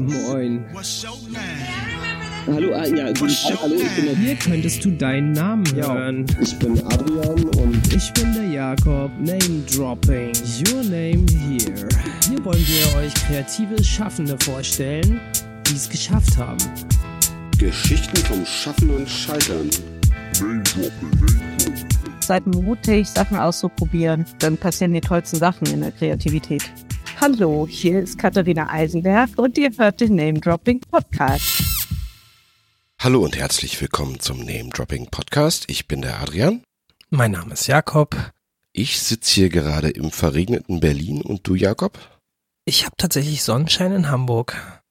Moin. Hallo, ah, ja, guten Tag, hallo, ich bin der Hier könntest du deinen Namen hören. Ich bin Adrian und Ich bin der Jakob, Name Dropping, Your Name Here. Hier wollen wir euch kreative Schaffende vorstellen, die es geschafft haben. Geschichten vom Schaffen und Scheitern. Seid mutig, Sachen auszuprobieren. Dann passieren die tollsten Sachen in der Kreativität. Hallo, hier ist Katharina Eisenberg und ihr hört den Name Dropping Podcast. Hallo und herzlich willkommen zum Name Dropping Podcast. Ich bin der Adrian. Mein Name ist Jakob. Ich sitze hier gerade im verregneten Berlin und du, Jakob? Ich habe tatsächlich Sonnenschein in Hamburg.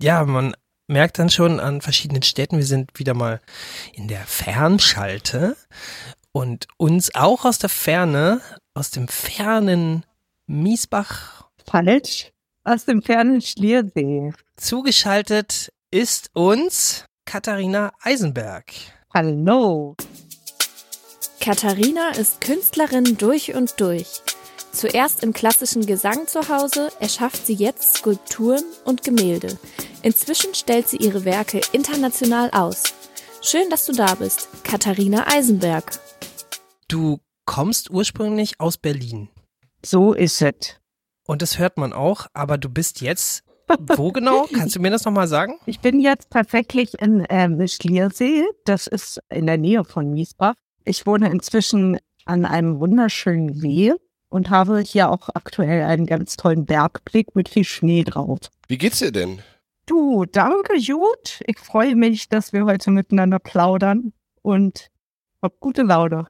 Ja, man merkt dann schon an verschiedenen Städten, wir sind wieder mal in der Fernschalte und uns auch aus der Ferne, aus dem fernen Miesbach Falsch. Aus dem fernen Schliersee. zugeschaltet ist uns Katharina Eisenberg. Hallo. Katharina ist Künstlerin durch und durch. Zuerst im klassischen Gesang zu Hause, erschafft sie jetzt Skulpturen und Gemälde. Inzwischen stellt sie ihre Werke international aus. Schön, dass du da bist, Katharina Eisenberg. Du kommst ursprünglich aus Berlin. So ist es. Und das hört man auch, aber du bist jetzt wo genau? Kannst du mir das nochmal sagen? Ich bin jetzt tatsächlich in ähm, Schliersee. Das ist in der Nähe von Miesbach. Ich wohne inzwischen an einem wunderschönen See und habe hier auch aktuell einen ganz tollen Bergblick mit viel Schnee drauf. Wie geht's dir denn? Du, danke, gut. Ich freue mich, dass wir heute miteinander plaudern und hab gute Laune.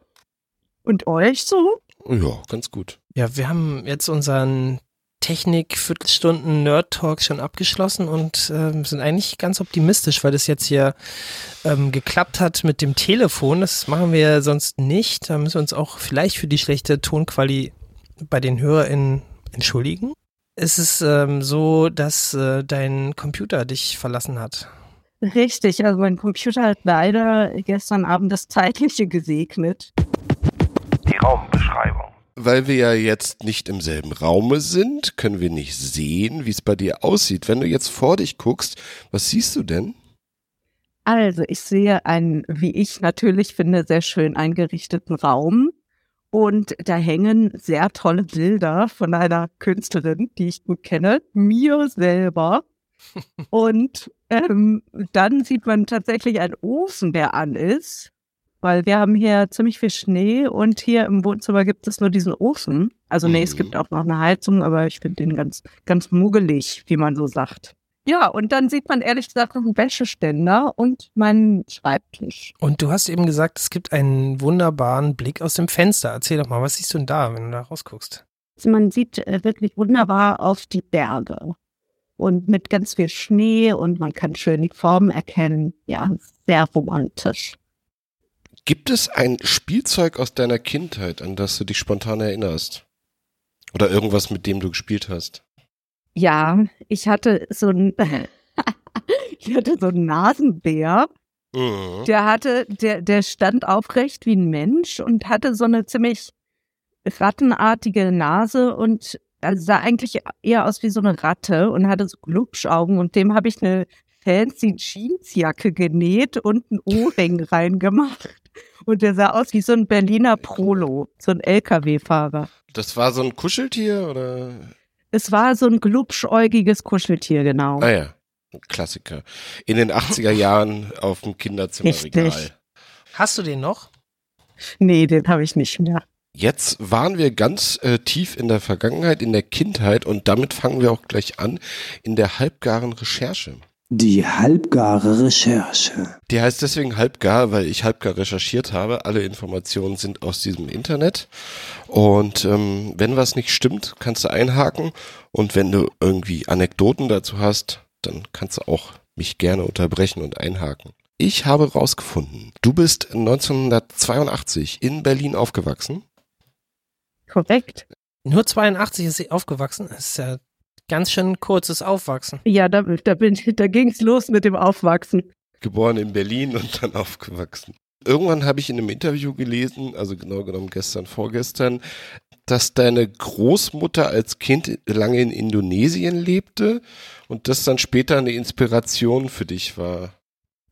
Und euch so? Ja, ganz gut. Ja, wir haben jetzt unseren Technik-Viertelstunden Nerd-Talk schon abgeschlossen und ähm, sind eigentlich ganz optimistisch, weil das jetzt hier ähm, geklappt hat mit dem Telefon. Das machen wir sonst nicht. Da müssen wir uns auch vielleicht für die schlechte Tonqualität bei den HörerInnen entschuldigen. Es ist ähm, so, dass äh, dein Computer dich verlassen hat. Richtig, also mein Computer hat leider gestern Abend das Zeitliche gesegnet. Die Raumbeschreibung. Weil wir ja jetzt nicht im selben Raume sind, können wir nicht sehen, wie es bei dir aussieht. Wenn du jetzt vor dich guckst, was siehst du denn? Also, ich sehe einen, wie ich natürlich finde, sehr schön eingerichteten Raum. Und da hängen sehr tolle Bilder von einer Künstlerin, die ich gut kenne, mir selber. Und ähm, dann sieht man tatsächlich einen Ofen, der an ist, weil wir haben hier ziemlich viel Schnee und hier im Wohnzimmer gibt es nur diesen Ofen. Also nee, es Mhm. gibt auch noch eine Heizung, aber ich finde den ganz, ganz muggelig, wie man so sagt. Ja, und dann sieht man ehrlich gesagt noch einen Wäscheständer und meinen Schreibtisch. Und du hast eben gesagt, es gibt einen wunderbaren Blick aus dem Fenster. Erzähl doch mal, was siehst du denn da, wenn du da rausguckst? Also man sieht äh, wirklich wunderbar auf die Berge und mit ganz viel Schnee und man kann schön die Formen erkennen. Ja, sehr romantisch. Gibt es ein Spielzeug aus deiner Kindheit, an das du dich spontan erinnerst? Oder irgendwas, mit dem du gespielt hast? Ja, ich hatte so ein, ich hatte so einen Nasenbär. Mhm. Der hatte, der, der stand aufrecht wie ein Mensch und hatte so eine ziemlich rattenartige Nase und also sah eigentlich eher aus wie so eine Ratte und hatte so Glubschaugen und dem habe ich eine fancy Jeansjacke genäht und einen Ohrring reingemacht. Und der sah aus wie so ein Berliner Prolo, so ein LKW-Fahrer. Das war so ein Kuscheltier oder? Es war so ein glubschäugiges Kuscheltier, genau. Ah ja, ein Klassiker. In den 80er Jahren auf dem Kinderzimmerregal. Richtig. Hast du den noch? Nee, den habe ich nicht mehr. Jetzt waren wir ganz äh, tief in der Vergangenheit, in der Kindheit und damit fangen wir auch gleich an in der halbgaren Recherche. Die halbgare Recherche. Die heißt deswegen halbgar, weil ich halbgar recherchiert habe. Alle Informationen sind aus diesem Internet. Und ähm, wenn was nicht stimmt, kannst du einhaken. Und wenn du irgendwie Anekdoten dazu hast, dann kannst du auch mich gerne unterbrechen und einhaken. Ich habe rausgefunden, du bist 1982 in Berlin aufgewachsen. Korrekt. Nur 82 ist sie aufgewachsen. Das ist ja ganz schön kurzes Aufwachsen. Ja, da, da, bin, da ging's los mit dem Aufwachsen. Geboren in Berlin und dann aufgewachsen. Irgendwann habe ich in einem Interview gelesen, also genau genommen gestern, vorgestern, dass deine Großmutter als Kind lange in Indonesien lebte und das dann später eine Inspiration für dich war?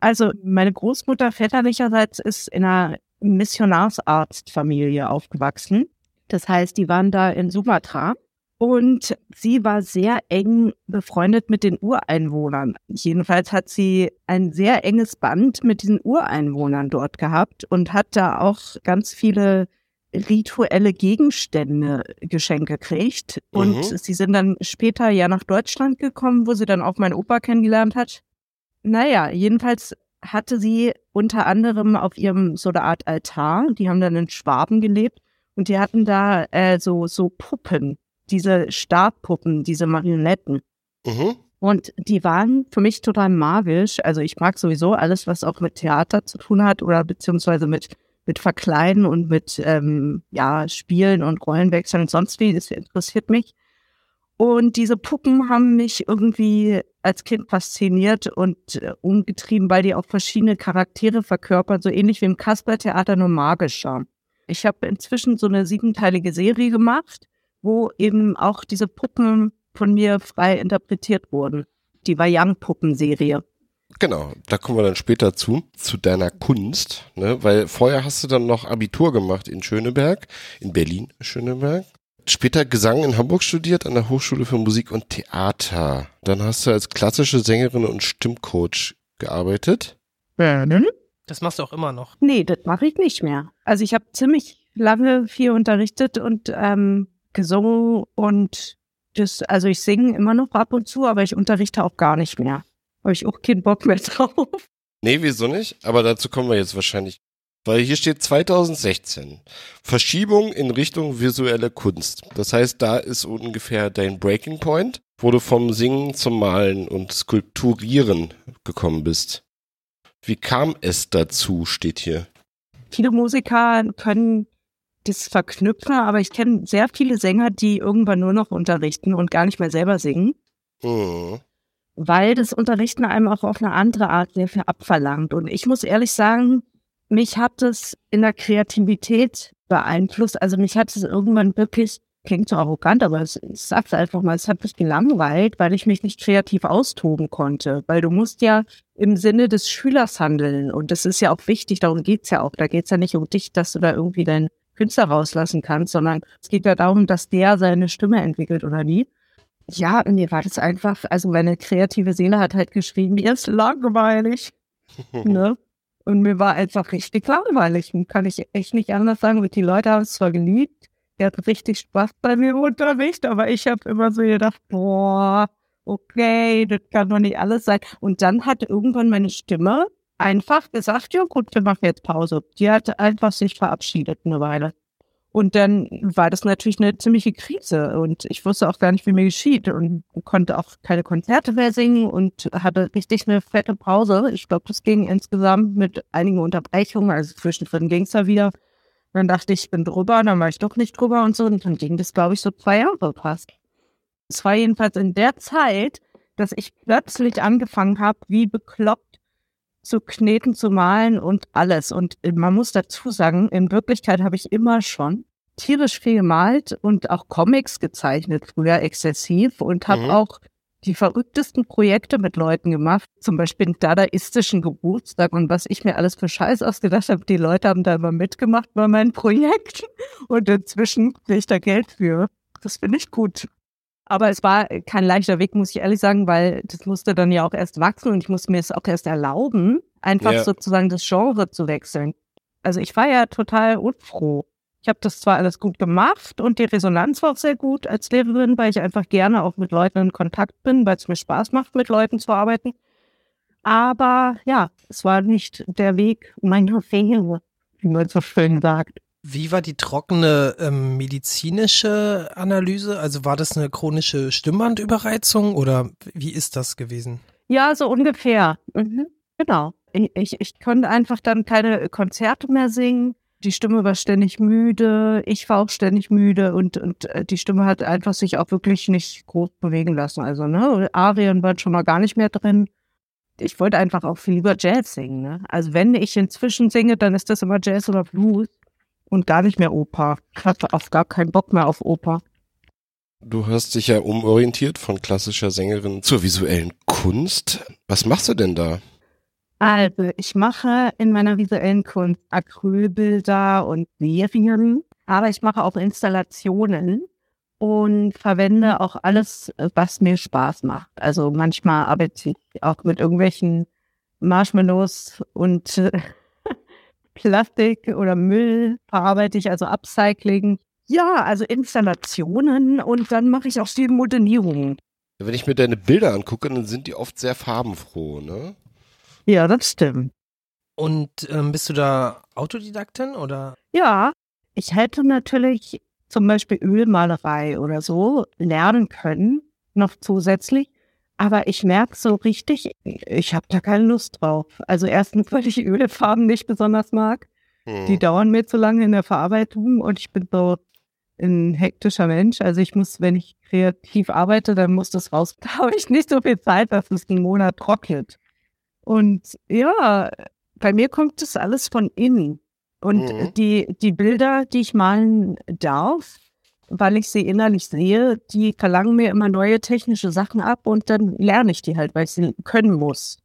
Also meine Großmutter väterlicherseits ist in einer Missionarsarztfamilie aufgewachsen. Das heißt, die waren da in Sumatra und sie war sehr eng befreundet mit den Ureinwohnern. Jedenfalls hat sie ein sehr enges Band mit diesen Ureinwohnern dort gehabt und hat da auch ganz viele rituelle Gegenstände Geschenke gekriegt. Und Mhm. sie sind dann später ja nach Deutschland gekommen, wo sie dann auch meinen Opa kennengelernt hat. Naja, jedenfalls hatte sie unter anderem auf ihrem so eine Art Altar, die haben dann in Schwaben gelebt und die hatten da äh, so, so Puppen, diese Stabpuppen, diese Marionetten. Mhm. Und die waren für mich total magisch. Also ich mag sowieso alles, was auch mit Theater zu tun hat oder beziehungsweise mit, mit Verkleiden und mit ähm, ja, Spielen und Rollenwechseln und sonst wie. Das interessiert mich. Und diese Puppen haben mich irgendwie als Kind fasziniert und äh, umgetrieben, weil die auch verschiedene Charaktere verkörpern, so ähnlich wie im Kaspertheater, nur magischer. Ich habe inzwischen so eine siebenteilige Serie gemacht, wo eben auch diese Puppen von mir frei interpretiert wurden. Die Wayang-Puppenserie. Genau, da kommen wir dann später zu, zu deiner Kunst, ne? weil vorher hast du dann noch Abitur gemacht in Schöneberg, in Berlin, Schöneberg. Später Gesang in Hamburg studiert an der Hochschule für Musik und Theater. Dann hast du als klassische Sängerin und Stimmcoach gearbeitet. Das machst du auch immer noch. Nee, das mache ich nicht mehr. Also ich habe ziemlich lange viel unterrichtet und ähm, gesungen und das, also ich singe immer noch ab und zu, aber ich unterrichte auch gar nicht mehr. Habe ich auch keinen Bock mehr drauf. Nee, wieso nicht? Aber dazu kommen wir jetzt wahrscheinlich. Weil hier steht 2016. Verschiebung in Richtung visuelle Kunst. Das heißt, da ist ungefähr dein Breaking Point, wo du vom Singen zum Malen und Skulpturieren gekommen bist. Wie kam es dazu, steht hier. Viele Musiker können das verknüpfen, aber ich kenne sehr viele Sänger, die irgendwann nur noch unterrichten und gar nicht mehr selber singen. Hm. weil das Unterrichten einem auch auf eine andere Art sehr viel abverlangt. Und ich muss ehrlich sagen, mich hat es in der Kreativität beeinflusst. Also mich hat es irgendwann wirklich, klingt so arrogant, aber es, ich sag's einfach mal, es hat mich gelangweilt, weil ich mich nicht kreativ austoben konnte. Weil du musst ja im Sinne des Schülers handeln. Und das ist ja auch wichtig, darum geht's ja auch. Da geht's ja nicht um dich, dass du da irgendwie deinen Künstler rauslassen kannst, sondern es geht ja darum, dass der seine Stimme entwickelt oder nie. Ja, mir war das einfach, also meine kreative Seele hat halt geschrieben, mir ist langweilig. ne? Und mir war einfach richtig langweilig. Und kann ich echt nicht anders sagen. Und die Leute haben es zwar geliebt, der hat richtig Spaß bei mir im Unterricht, aber ich habe immer so gedacht, boah, okay, das kann doch nicht alles sein. Und dann hat irgendwann meine Stimme einfach gesagt, ja gut, wir machen jetzt Pause. Die hat einfach sich verabschiedet eine Weile. Und dann war das natürlich eine ziemliche Krise und ich wusste auch gar nicht, wie mir geschieht und konnte auch keine Konzerte mehr singen und hatte richtig eine fette Pause. Ich glaube, das ging insgesamt mit einigen Unterbrechungen, also zwischendrin ging es da wieder. Dann dachte ich, ich bin drüber, dann war ich doch nicht drüber und so und dann ging das, glaube ich, so zwei Jahre fast. Es war jedenfalls in der Zeit, dass ich plötzlich angefangen habe, wie bekloppt zu kneten, zu malen und alles. Und man muss dazu sagen, in Wirklichkeit habe ich immer schon tierisch viel gemalt und auch Comics gezeichnet, früher exzessiv und habe Mhm. auch die verrücktesten Projekte mit Leuten gemacht, zum Beispiel einen dadaistischen Geburtstag und was ich mir alles für Scheiß ausgedacht habe. Die Leute haben da immer mitgemacht bei meinen Projekten und inzwischen kriege ich da Geld für. Das finde ich gut. Aber es war kein leichter Weg, muss ich ehrlich sagen, weil das musste dann ja auch erst wachsen und ich musste mir es auch erst erlauben, einfach Ja. sozusagen das Genre zu wechseln. Also ich war ja total unfroh. Ich habe das zwar alles gut gemacht und die Resonanz war auch sehr gut als Lehrerin, weil ich einfach gerne auch mit Leuten in Kontakt bin, weil es mir Spaß macht, mit Leuten zu arbeiten. Aber ja, es war nicht der Weg meiner Fehler, wie man so schön sagt. Wie war die trockene ähm, medizinische Analyse? Also war das eine chronische Stimmbandüberreizung oder wie ist das gewesen? Ja, so ungefähr. Mhm. Genau. Ich, ich, konnte einfach dann keine Konzerte mehr singen. Die Stimme war ständig müde. Ich war auch ständig müde und, und äh, die Stimme hat einfach sich auch wirklich nicht groß bewegen lassen. Also, ne, Arien waren schon mal gar nicht mehr drin. Ich wollte einfach auch viel lieber Jazz singen, ne? Also, wenn ich inzwischen singe, dann ist das immer Jazz oder Blues. Und gar nicht mehr Oper. Ich hatte auf gar keinen Bock mehr auf Oper. Du hast dich ja umorientiert von klassischer Sängerin zur visuellen Kunst. Was machst du denn da? Also, ich mache in meiner visuellen Kunst Acrylbilder und Serien, aber ich mache auch Installationen und verwende auch alles, was mir Spaß macht. Also manchmal arbeite ich auch mit irgendwelchen Marshmallows und Plastik oder Müll verarbeite ich, also Upcycling. Ja, also Installationen und dann mache ich auch viel Modellierung. Wenn ich mir deine Bilder angucke, dann sind die oft sehr farbenfroh, ne? Ja, das stimmt. Und ähm, bist du da Autodidaktin oder? Ja, ich hätte natürlich zum Beispiel Ölmalerei oder so lernen können, noch zusätzlich. Aber ich merke so richtig, ich habe da keine Lust drauf. Also erstens, weil ich Ölfarben nicht besonders mag. Hm. Die dauern mir zu lange in der Verarbeitung und ich bin so ein hektischer Mensch. Also ich muss, wenn ich kreativ arbeite, dann muss das raus. Da habe ich nicht so viel Zeit, dass es einen Monat trocknet. Und ja, bei mir kommt das alles von innen. Und Mhm. die, die Bilder, die ich malen darf, weil ich sie innerlich sehe, die verlangen mir immer neue technische Sachen ab und dann lerne ich die halt, weil ich sie können muss.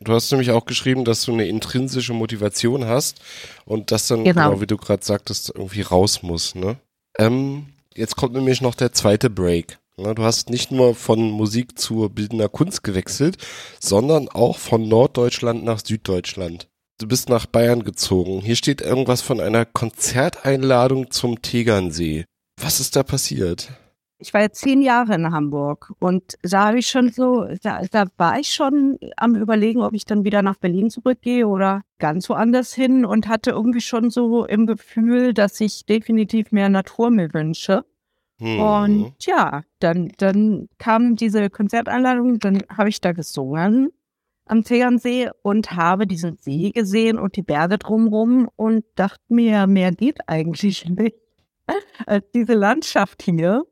Du hast nämlich auch geschrieben, dass du eine intrinsische Motivation hast und das dann, Genau. genau, wie du gerade sagtest, irgendwie raus muss, ne? Ähm, jetzt kommt nämlich noch der zweite Break. Ne? Du hast nicht nur von Musik zur bildender Kunst gewechselt, sondern auch von Norddeutschland nach Süddeutschland. Du bist nach Bayern gezogen. Hier steht irgendwas von einer Konzerteinladung zum Tegernsee. Was ist da passiert? Ich war jetzt zehn Jahre in Hamburg und da habe ich schon so, da, da war ich schon am überlegen, ob ich dann wieder nach Berlin zurückgehe oder ganz woanders hin und hatte irgendwie schon so im Gefühl, dass ich definitiv mehr Natur mir wünsche. Hm. Und ja, dann, dann kam diese Konzerteinladung, dann habe ich da gesungen am Tegernsee und habe diesen See gesehen und die Berge drumherum und dachte mir, mehr geht eigentlich nicht als diese Landschaft hier.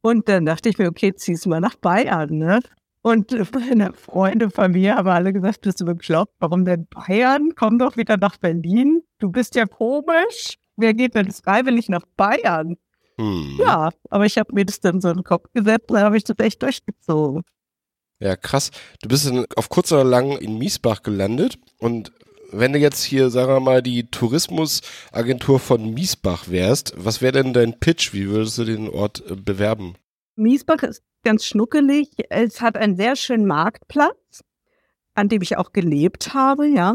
Und dann dachte ich mir, okay, zieh's mal nach Bayern, ne? Und meine Freunde von mir haben alle gesagt, bist du bekloppt? Warum denn Bayern? Komm doch wieder nach Berlin. Du bist ja komisch. Wer geht denn freiwillig nach Bayern? Hm. Ja, aber ich habe mir das dann so in den Kopf gesetzt und dann habe ich das echt durchgezogen. Ja, krass. Du bist in, auf kurz oder lang in Miesbach gelandet und wenn du jetzt hier, sagen wir mal, die Tourismusagentur von Miesbach wärst, was wäre denn dein Pitch? Wie würdest du den Ort äh, bewerben? Miesbach ist ganz schnuckelig. Es hat einen sehr schönen Marktplatz, an dem ich auch gelebt habe, ja.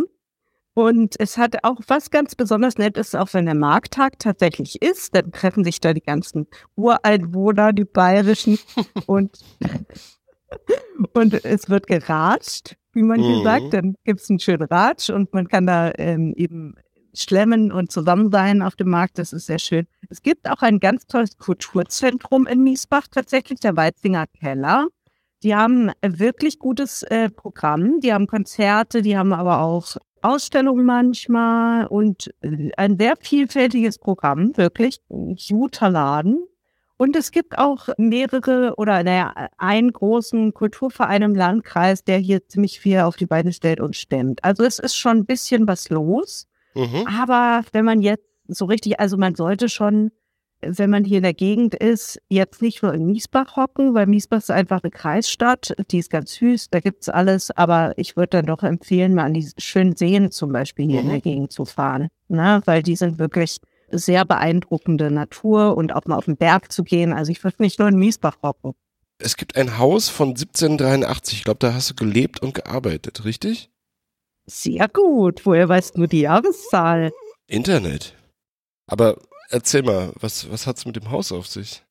Und es hat auch was ganz besonders Nettes, auch wenn der Markttag tatsächlich ist, dann treffen sich da die ganzen Ureinwohner, die bayerischen und, und es wird geratscht, wie man hier Mhm. sagt. Dann gibt's einen schönen Ratsch und man kann da ähm, eben schlemmen und zusammen sein auf dem Markt. Das ist sehr schön. Es gibt auch ein ganz tolles Kulturzentrum in Miesbach, tatsächlich der Weizinger Keller. Die haben ein wirklich gutes äh, Programm. Die haben Konzerte, die haben aber auch Ausstellungen manchmal und äh, ein sehr vielfältiges Programm, wirklich. Ein guter Laden. Und es gibt auch mehrere oder naja, einen großen Kulturverein im Landkreis, der hier ziemlich viel auf die Beine stellt und stemmt. Also es ist schon ein bisschen was los. Mhm. Aber wenn man jetzt so richtig, also man sollte schon, wenn man hier in der Gegend ist, jetzt nicht nur in Miesbach hocken, weil Miesbach ist einfach eine Kreisstadt, die ist ganz süß, da gibt's alles, aber ich würde dann doch empfehlen, mal an die schönen Seen zum Beispiel hier in Mhm. der Gegend zu fahren, ne? weil die sind wirklich sehr beeindruckende Natur und auch mal auf den Berg zu gehen. Also ich würde nicht nur in Miesbach hocken. Es gibt ein Haus von 1783. Ich glaube, da hast du gelebt und gearbeitet, richtig? Sehr gut. Woher weißt du die Jahreszahl? Internet. Aber erzähl mal, was, was hat's mit dem Haus auf sich?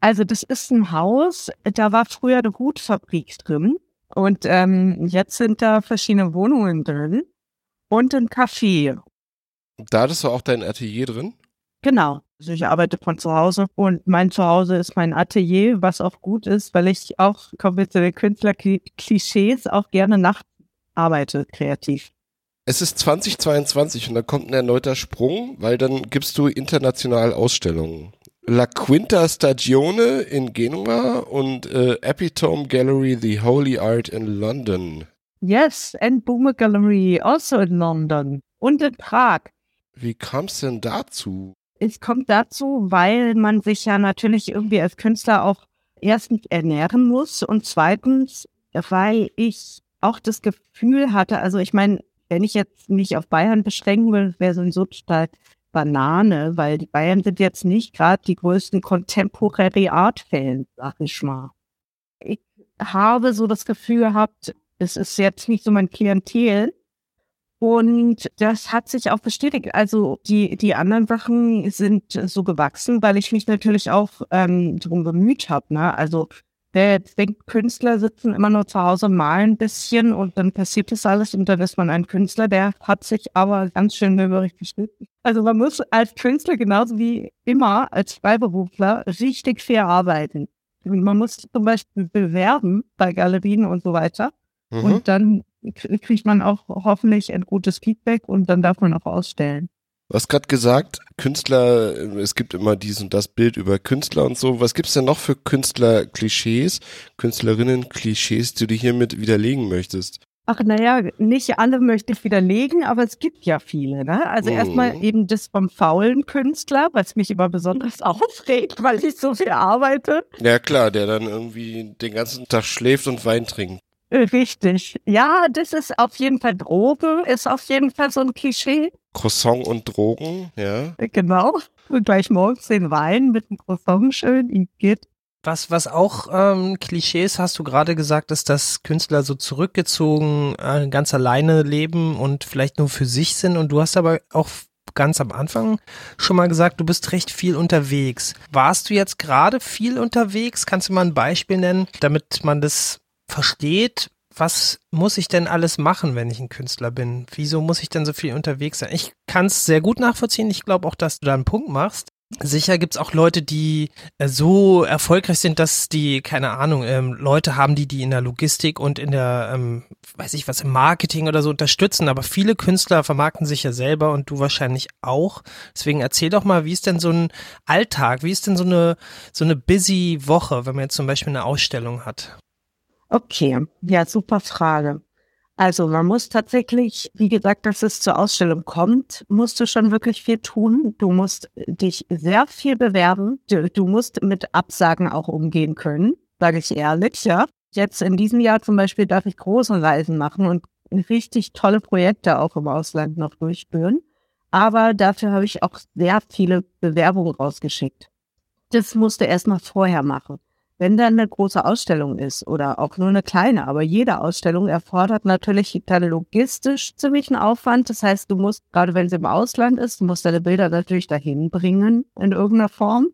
Also das ist ein Haus, da war früher eine Hutfabrik drin und ähm, jetzt sind da verschiedene Wohnungen drin und ein Café. Da hattest du auch dein Atelier drin? Genau. Also ich arbeite von zu Hause und mein Zuhause ist mein Atelier, was auch gut ist, weil ich auch, kommen wir zu den Künstler-Klischees, auch gerne nachts arbeite, kreativ. Es ist 2022 und da kommt ein erneuter Sprung, weil dann gibst du international Ausstellungen. La Quinta Stagione in Genua und äh, Epitome Gallery The Holy Art in London. Yes, and Boomer Gallery, also in London und in Prag. Wie kam es denn dazu? Es kommt dazu, weil man sich ja natürlich irgendwie als Künstler auch erstens ernähren muss und zweitens, weil ich auch das Gefühl hatte, also ich meine, wenn ich jetzt mich auf Bayern beschränken will, wäre so total Banane, weil die Bayern sind jetzt nicht gerade die größten Contemporary Art Fans, sag ich mal. Ich habe so das Gefühl gehabt, es ist jetzt nicht so mein Klientel. Und das hat sich auch bestätigt. Also die, die anderen Sachen sind so gewachsen, weil ich mich natürlich auch ähm, darum bemüht habe. Ne? Also der denkt, Künstler sitzen immer nur zu Hause, malen ein bisschen und dann passiert das alles und dann ist man ein Künstler, der hat sich aber ganz schön möbelig geschnitten. Also man muss als Künstler genauso wie immer als Freiberufler richtig fair arbeiten. Man muss zum Beispiel bewerben bei Galerien und so weiter. Mhm. Und dann kriegt man auch hoffentlich ein gutes Feedback und dann darf man auch ausstellen. Du hast gerade gesagt, Künstler, es gibt immer dies und das Bild über Künstler und so. Was gibt's denn noch für Künstler-Klischees, Künstlerinnen-Klischees, die du hiermit widerlegen möchtest? Ach naja, nicht alle möchte ich widerlegen, aber es gibt ja viele. Ne? Also Mhm. erstmal eben das vom faulen Künstler, was mich immer besonders aufregt, weil ich so viel arbeite. Ja klar, der dann irgendwie den ganzen Tag schläft und Wein trinkt. Äh, Richtig. Ja, das ist auf jeden Fall Droge, ist auf jeden Fall so ein Klischee. Croissant und Drogen, ja. Äh, Genau. Und gleich morgens den Wein mit dem Croissant schön, ihm geht. Was, was auch ähm, Klischees hast du gerade gesagt, ist, dass Künstler so zurückgezogen äh, ganz alleine leben und vielleicht nur für sich sind. Und du hast aber auch ganz am Anfang schon mal gesagt, du bist recht viel unterwegs. Warst du jetzt gerade viel unterwegs? Kannst du mal ein Beispiel nennen, damit man das versteht? Was muss ich denn alles machen, wenn ich ein Künstler bin? Wieso muss ich denn so viel unterwegs sein? Ich kann es sehr gut nachvollziehen. Ich glaube auch, dass du da einen Punkt machst. Sicher gibt's auch Leute, die äh, so erfolgreich sind, dass die, keine Ahnung, ähm, Leute haben, die die in der Logistik und in der, ähm, weiß ich was, im Marketing oder so unterstützen. Aber viele Künstler vermarkten sich ja selber und du wahrscheinlich auch. Deswegen erzähl doch mal, wie ist denn so ein Alltag? Wie ist denn so eine, so eine busy Woche, wenn man jetzt zum Beispiel eine Ausstellung hat? Okay, ja, super Frage. Also man muss tatsächlich, wie gesagt, dass es zur Ausstellung kommt, musst du schon wirklich viel tun. Du musst dich sehr viel bewerben. Du, du musst mit Absagen auch umgehen können, sage ich ehrlich, ja. Jetzt in diesem Jahr zum Beispiel darf ich große Reisen machen und richtig tolle Projekte auch im Ausland noch durchführen. Aber dafür habe ich auch sehr viele Bewerbungen rausgeschickt. Das musst du erstmal vorher machen. Wenn dann eine große Ausstellung ist oder auch nur eine kleine, aber jede Ausstellung erfordert natürlich dann logistisch ziemlichen Aufwand. Das heißt, du musst, gerade wenn sie im Ausland ist, du musst deine Bilder natürlich dahin bringen in irgendeiner Form.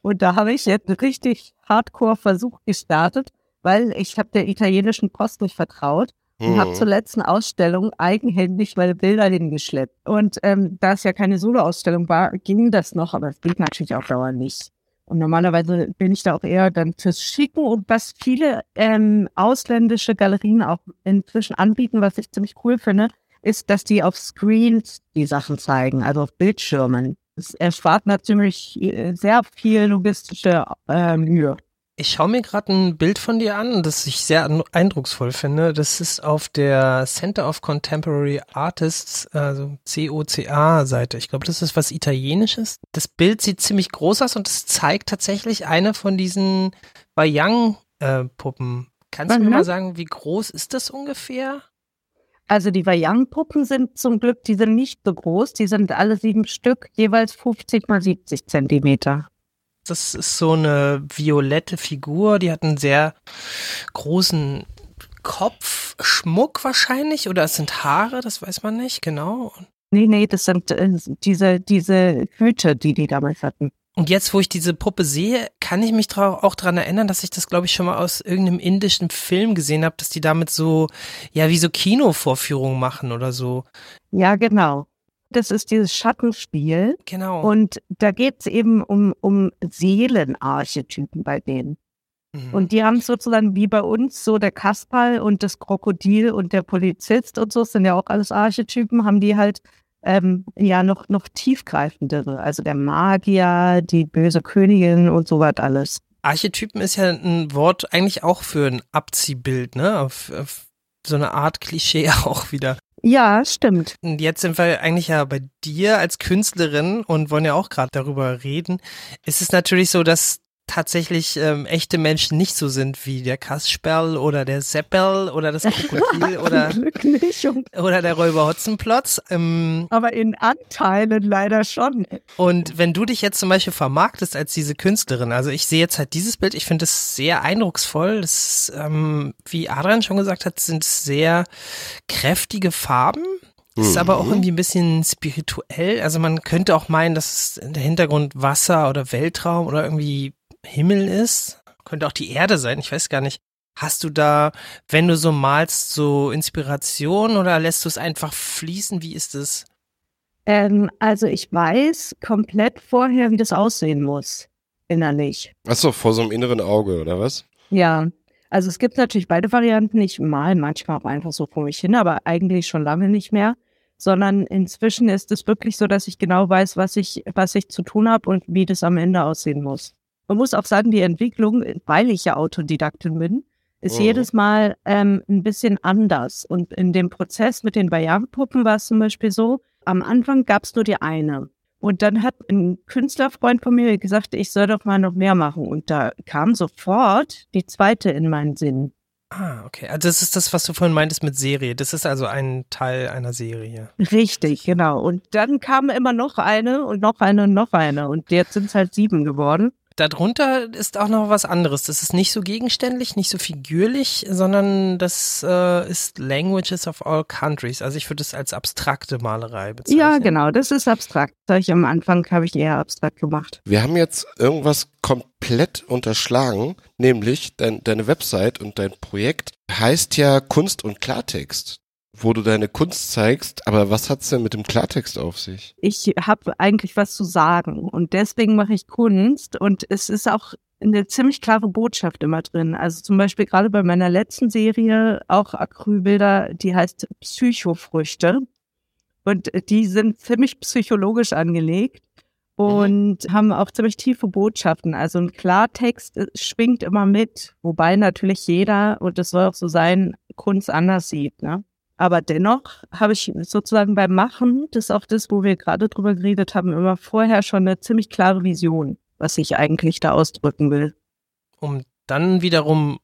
Und da habe ich jetzt einen richtig hardcore Versuch gestartet, weil ich habe der italienischen Post nicht vertraut und habe zur letzten Ausstellung eigenhändig meine Bilder hingeschleppt. Und ähm, da es ja keine Solo-Ausstellung war, ging das noch, aber es geht natürlich auf Dauer nicht. Und normalerweise bin ich da auch eher dann fürs Schicken und was viele ähm, ausländische Galerien auch inzwischen anbieten, was ich ziemlich cool finde, ist, dass die auf Screens die Sachen zeigen, also auf Bildschirmen. Das erspart natürlich äh, sehr viel logistische äh, Mühe. Ich schaue mir gerade ein Bild von dir an, das ich sehr eindrucksvoll finde. Das ist auf der Center of Contemporary Artists, also COCA-Seite. Ich glaube, das ist was Italienisches. Das Bild sieht ziemlich groß aus und es zeigt tatsächlich eine von diesen Bayang-Puppen. Kannst du mir Mhm. mal sagen, wie groß ist das ungefähr? Also die Wayang-Puppen sind zum Glück, die sind nicht so groß, die sind alle sieben Stück, jeweils 50 mal 70 Zentimeter. Das ist so eine violette Figur, die hat einen sehr großen Kopfschmuck wahrscheinlich oder es sind Haare, das weiß man nicht, genau. Nee, nee, das sind äh, diese, diese Hüte, die die damals hatten. Und jetzt, wo ich diese Puppe sehe, kann ich mich auch dran erinnern, dass ich das, glaube ich, schon mal aus irgendeinem indischen Film gesehen habe, dass die damit so, ja, wie so Kinovorführungen machen oder so. Ja, genau. Das ist dieses Schattenspiel. Genau. Und da geht's eben um, um Seelenarchetypen bei denen. Mhm. Und die haben sozusagen wie bei uns so der Kasperl und das Krokodil und der Polizist und so, das sind ja auch alles Archetypen, haben die halt ähm, ja noch, noch tiefgreifendere. Also der Magier, die böse Königin und so was alles. Archetypen ist ja ein Wort eigentlich auch für ein Abziehbild, ne? Auf, auf so eine Art Klischee auch wieder. Ja, stimmt. Und jetzt sind wir eigentlich ja bei dir als Künstlerin und wollen ja auch gerade darüber reden. Ist es natürlich so, dass tatsächlich ähm, echte Menschen nicht so sind wie der Kasperl oder der Seppel oder das Krokodil oder, oder der Räuber Hotzenplotz. Ähm, aber in Anteilen leider schon. und wenn du dich jetzt zum Beispiel vermarktest als diese Künstlerin, also ich sehe jetzt halt dieses Bild, ich finde es sehr eindrucksvoll. Das, ähm, wie Adrian schon gesagt hat, sind sehr kräftige Farben. Ist aber auch irgendwie ein bisschen spirituell. Also man könnte auch meinen, dass der Hintergrund Wasser oder Weltraum oder irgendwie Himmel ist. Könnte auch die Erde sein, ich weiß gar nicht. Hast du da, wenn du so malst, so Inspiration oder lässt du es einfach fließen? Wie ist es? Ähm, also ich weiß komplett vorher, wie das aussehen muss, innerlich. Achso, vor so einem inneren Auge, oder was? Ja, also es gibt natürlich beide Varianten. Ich mal manchmal auch einfach so vor mich hin, aber eigentlich schon lange nicht mehr. Sondern inzwischen ist es wirklich so, dass ich genau weiß, was ich, was ich zu tun habe und wie das am Ende aussehen muss. Man muss auch sagen, die Entwicklung, weil ich ja Autodidaktin bin, ist Mhm. jedes Mal ähm, ein bisschen anders. Und in dem Prozess mit den Bayern-Puppen war es zum Beispiel so, am Anfang gab es nur die eine. Und dann hat ein Künstlerfreund von mir gesagt, ich soll doch mal noch mehr machen. Und da kam sofort die zweite in meinen Sinn. Ah, okay. Also das ist das, was du vorhin meintest mit Serie. Das ist also ein Teil einer Serie. Richtig, genau. Und dann kam immer noch eine und noch eine und noch eine. Und jetzt sind es halt sieben geworden. Darunter ist auch noch was anderes. Das ist nicht so gegenständlich, nicht so figürlich, sondern das äh, ist Languages of All Countries. Also ich würde es als abstrakte Malerei bezeichnen. Ja, genau, das ist abstrakt. Ich am Anfang habe ich eher abstrakt gemacht. Wir haben jetzt irgendwas komplett unterschlagen, nämlich dein, deine Website und dein Projekt heißt ja Kunst und Klartext, wo du deine Kunst zeigst. Aber was hat's denn mit dem Klartext auf sich? Ich habe eigentlich was zu sagen und deswegen mache ich Kunst und es ist auch eine ziemlich klare Botschaft immer drin. Also zum Beispiel gerade bei meiner letzten Serie auch Acrylbilder, die heißt Psychofrüchte und die sind ziemlich psychologisch angelegt und haben auch ziemlich tiefe Botschaften. Also ein Klartext äh, schwingt immer mit, wobei natürlich jeder, und das soll auch so sein, Kunst anders sieht. Ne? Aber dennoch habe ich sozusagen beim Machen, das ist auch das, wo wir gerade drüber geredet haben, immer vorher schon eine ziemlich klare Vision, was ich eigentlich da ausdrücken will. Um dann wiederum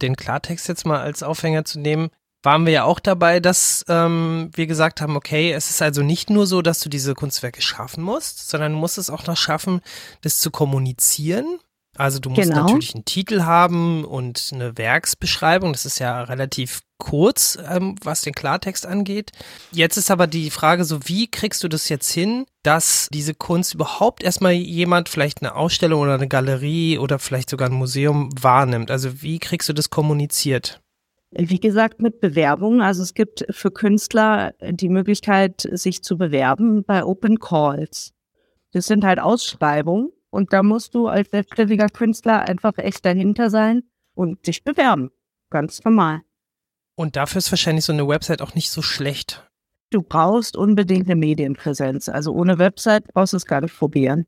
den Klartext jetzt mal als Aufhänger zu nehmen, waren wir ja auch dabei, dass ähm, wir gesagt haben, okay, es ist also nicht nur so, dass du diese Kunstwerke schaffen musst, sondern du musst es auch noch schaffen, das zu kommunizieren. Also du musst Genau. natürlich einen Titel haben und eine Werksbeschreibung. Das ist ja relativ kurz, ähm, was den Klartext angeht. Jetzt ist aber die Frage so, wie kriegst du das jetzt hin, dass diese Kunst überhaupt erstmal jemand, vielleicht eine Ausstellung oder eine Galerie oder vielleicht sogar ein Museum wahrnimmt? Also wie kriegst du das kommuniziert? Wie gesagt, mit Bewerbung. Also es gibt für Künstler die Möglichkeit, sich zu bewerben bei Open Calls. Das sind halt Ausschreibungen und da musst du als selbstständiger Künstler einfach echt dahinter sein und dich bewerben. Ganz normal. Und dafür ist wahrscheinlich so eine Website auch nicht so schlecht. Du brauchst unbedingt eine Medienpräsenz. Also ohne Website brauchst du es gar nicht probieren.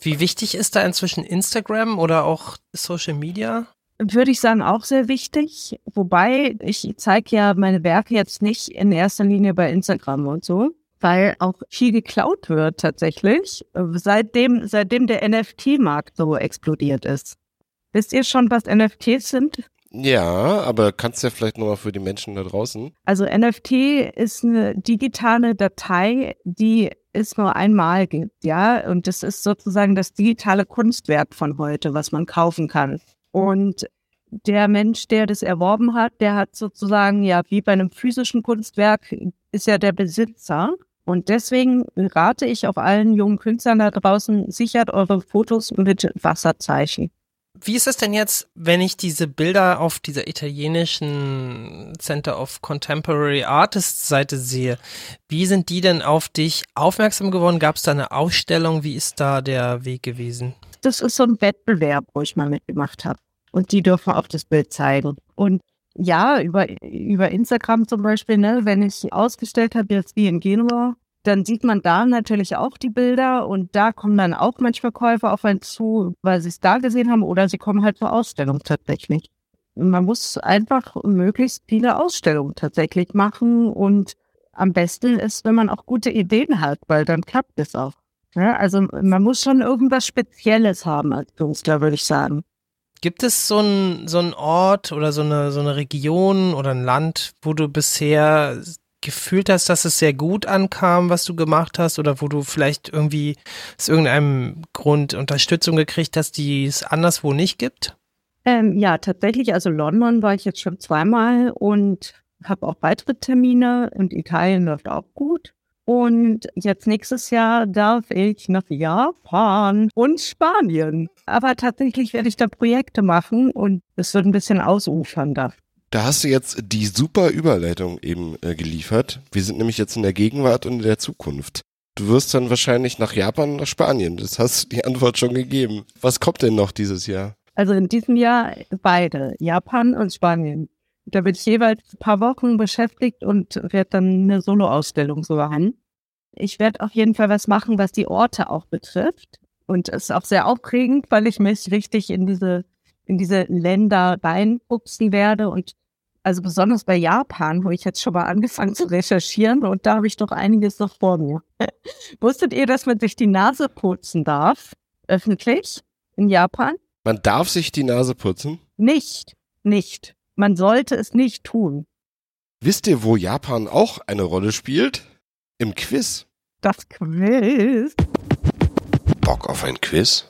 Wie wichtig ist da inzwischen Instagram oder auch Social Media? Würde ich sagen, auch sehr wichtig. Wobei ich zeige ja meine Werke jetzt nicht in erster Linie bei Instagram und so, weil auch viel geklaut wird tatsächlich, seitdem, seitdem der NFT-Markt so explodiert ist. Wisst ihr schon, was NFTs sind? Ja, aber kannst ja vielleicht nochmal für die Menschen da draußen. Also NFT ist eine digitale Datei, die es nur einmal gibt, ja. Und das ist sozusagen das digitale Kunstwerk von heute, was man kaufen kann. Und der Mensch, der das erworben hat, der hat sozusagen, ja, wie bei einem physischen Kunstwerk, ist ja der Besitzer. Und deswegen rate ich auch allen jungen Künstlern da draußen, sichert eure Fotos mit Wasserzeichen. Wie ist es denn jetzt, wenn ich diese Bilder auf dieser italienischen Center of Contemporary Artists Seite sehe? Wie sind die denn auf dich aufmerksam geworden? Gab es da eine Ausstellung? Wie ist da der Weg gewesen? das ist so ein Wettbewerb, wo ich mal mitgemacht habe. Und die dürfen auch das Bild zeigen. Und ja, über, über Instagram zum Beispiel, ne, wenn ich ausgestellt habe, jetzt wie in Genua, dann sieht man da natürlich auch die Bilder und da kommen dann auch manchmal Käufer auf einen zu, weil sie es da gesehen haben oder sie kommen halt zur Ausstellung tatsächlich. Man muss einfach möglichst viele Ausstellungen tatsächlich machen und am besten ist, wenn man auch gute Ideen hat, weil dann klappt es auch. Ja, also man muss schon irgendwas Spezielles haben als Künstler, würde ich sagen. Gibt es so einen so Ort oder so eine, so eine Region oder ein Land, wo du bisher gefühlt hast, dass es sehr gut ankam, was du gemacht hast, oder wo du vielleicht irgendwie aus irgendeinem Grund Unterstützung gekriegt hast, die es anderswo nicht gibt? Ähm, ja, tatsächlich. Also London war ich jetzt schon zweimal und habe auch weitere Termine und Italien läuft auch gut. Und jetzt nächstes Jahr darf ich nach Japan und Spanien. Aber tatsächlich werde ich da Projekte machen und es wird ein bisschen ausufern da. Hast du jetzt die super Überleitung eben äh, geliefert. Wir sind nämlich jetzt in der Gegenwart und in der Zukunft. Du wirst dann wahrscheinlich nach Japan nach Spanien. Das hast du die Antwort schon gegeben. Was kommt denn noch dieses Jahr? Also in diesem Jahr beide, Japan und Spanien. Da bin ich jeweils ein paar Wochen beschäftigt und werde dann eine Soloausstellung so haben. Ich werde auf jeden Fall was machen, was die Orte auch betrifft. Und es ist auch sehr aufregend, weil ich mich richtig in diese, in diese Länder reinfuchsen werde. Und also besonders bei Japan, wo ich jetzt schon mal angefangen zu recherchieren und da habe ich doch einiges noch vor mir. Wusstet ihr, dass man sich die Nase putzen darf? Öffentlich? In Japan? Man darf sich die Nase putzen? Nicht. Nicht. Man sollte es nicht tun. Wisst ihr, wo Japan auch eine Rolle spielt? Im Quiz. Das Quiz. Bock auf ein Quiz?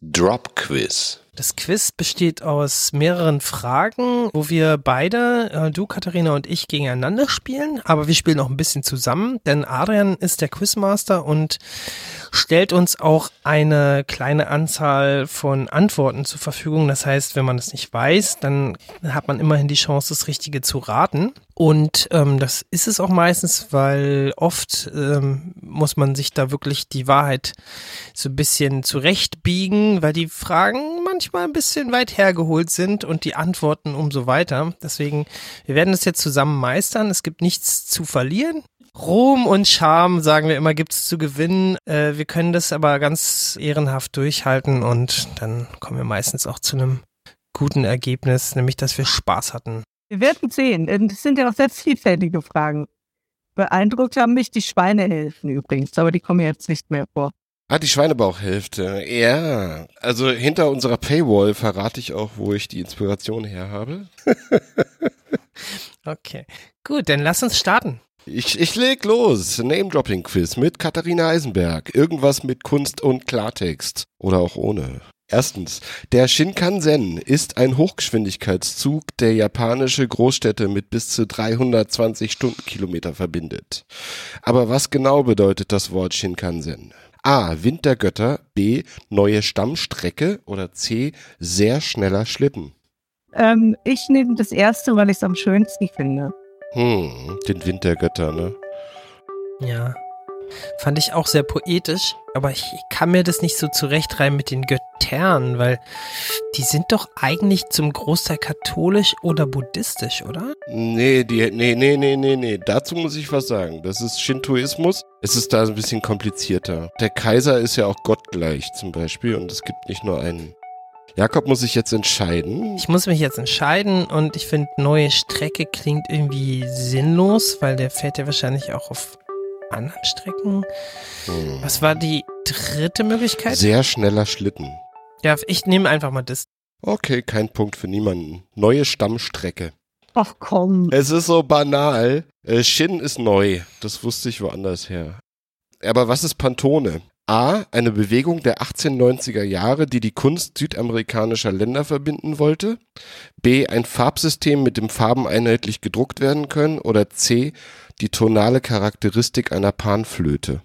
Drop Quiz. Das Quiz besteht aus mehreren Fragen, wo wir beide, äh, du Katharina und ich, gegeneinander spielen, aber wir spielen auch ein bisschen zusammen, denn Adrian ist der Quizmaster und stellt uns auch eine kleine Anzahl von Antworten zur Verfügung. Das heißt, wenn man es nicht weiß, dann hat man immerhin die Chance, das Richtige zu raten. Und ähm, das ist es auch meistens, weil oft ähm, muss man sich da wirklich die Wahrheit so ein bisschen zurechtbiegen, weil die Fragen manchmal ein bisschen weit hergeholt sind und die Antworten umso weiter. Deswegen, wir werden das jetzt zusammen meistern. Es gibt nichts zu verlieren. Ruhm und Charme, sagen wir immer, gibt's zu gewinnen. Äh, wir können das aber ganz ehrenhaft durchhalten und dann kommen wir meistens auch zu einem guten Ergebnis, nämlich dass wir Spaß hatten. Wir werden sehen. Das sind ja auch sehr vielfältige Fragen. Beeindruckt haben mich die Schweinehälften übrigens, aber die kommen jetzt nicht mehr vor. Ah, die Schweinebauchhälfte. Ja. Also hinter unserer Paywall verrate ich auch, wo ich die Inspiration her habe. okay. Gut, dann lass uns starten. Ich, ich leg los. Name-Dropping-Quiz mit Katharina Eisenberg. Irgendwas mit Kunst und Klartext. Oder auch ohne. Erstens, der Shinkansen ist ein Hochgeschwindigkeitszug, der japanische Großstädte mit bis zu 320 Stundenkilometer verbindet. Aber was genau bedeutet das Wort Shinkansen? A. Wind der Götter, B. Neue Stammstrecke oder C. Sehr schneller Schlitten. Ähm, ich nehme das erste, weil ich es am schönsten finde. Hm, den Wind der Götter, ne? Ja. Fand ich auch sehr poetisch, aber ich kann mir das nicht so zurechtreiben mit den Göttern, weil die sind doch eigentlich zum Großteil katholisch oder buddhistisch, oder? Nee, die, nee, nee, nee, nee, nee. Dazu muss ich was sagen. Das ist Shintoismus. Es ist da ein bisschen komplizierter. Der Kaiser ist ja auch gottgleich zum Beispiel und es gibt nicht nur einen. Jakob muss sich jetzt entscheiden. Ich muss mich jetzt entscheiden und ich finde, neue Strecke klingt irgendwie sinnlos, weil der fährt ja wahrscheinlich auch auf anderen Strecken. Hm. Was war die dritte Möglichkeit? Sehr schneller Schlitten. Ja, ich nehme einfach mal das. Okay, kein Punkt für niemanden. Neue Stammstrecke. Ach komm. Es ist so banal. Äh, Shin ist neu. Das wusste ich woanders her. Aber was ist Pantone? A. Eine Bewegung der 1890er Jahre, die die Kunst südamerikanischer Länder verbinden wollte. B. Ein Farbsystem, mit dem Farben einheitlich gedruckt werden können. Oder C. Die tonale Charakteristik einer Panflöte.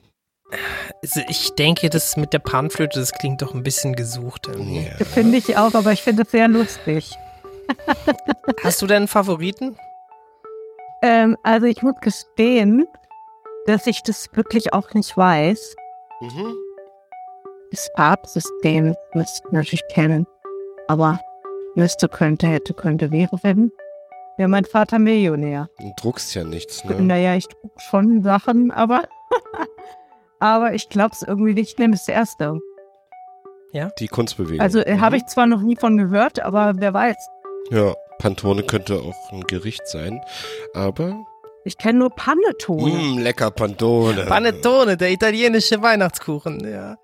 Also ich denke, das mit der Panflöte, das klingt doch ein bisschen gesucht. irgendwie. Ja. Finde ich auch, aber ich finde es sehr lustig. Hast du denn einen Favoriten? Ähm, also ich muss gestehen, dass ich das wirklich auch nicht weiß. Mhm. Das Farbsystem müsste ich natürlich kennen. Aber müsste, könnte, hätte, könnte, wäre, wenn. Wäre mein Vater Millionär. Du druckst ja nichts, ne? Naja, ich druck schon Sachen, aber. aber ich glaube es irgendwie nicht. Ich nehme das erste. Die Kunstbewegung. Also äh, Mhm. habe ich zwar noch nie von gehört, aber wer weiß. Ja, Pantone könnte auch ein Gericht sein. Aber Ich kenne nur Panettone. Mm, lecker Pantone. Panettone, der italienische Weihnachtskuchen, ja.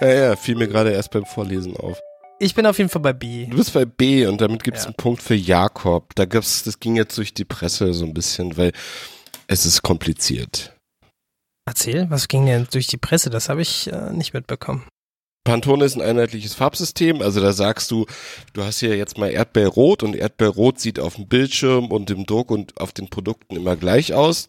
Ja, ja, fiel mir gerade erst beim Vorlesen auf. Ich bin auf jeden Fall bei B. Du bist bei B und damit gibt es Ja. einen Punkt für Jakob. Da gab's, das ging jetzt durch die Presse so ein bisschen, weil es ist kompliziert. Erzähl, was ging denn durch die Presse? Das habe ich äh, nicht mitbekommen. Pantone ist ein einheitliches Farbsystem, also da sagst du, du hast hier jetzt mal Erdbeerrot und Erdbeerrot sieht auf dem Bildschirm und im Druck und auf den Produkten immer gleich aus.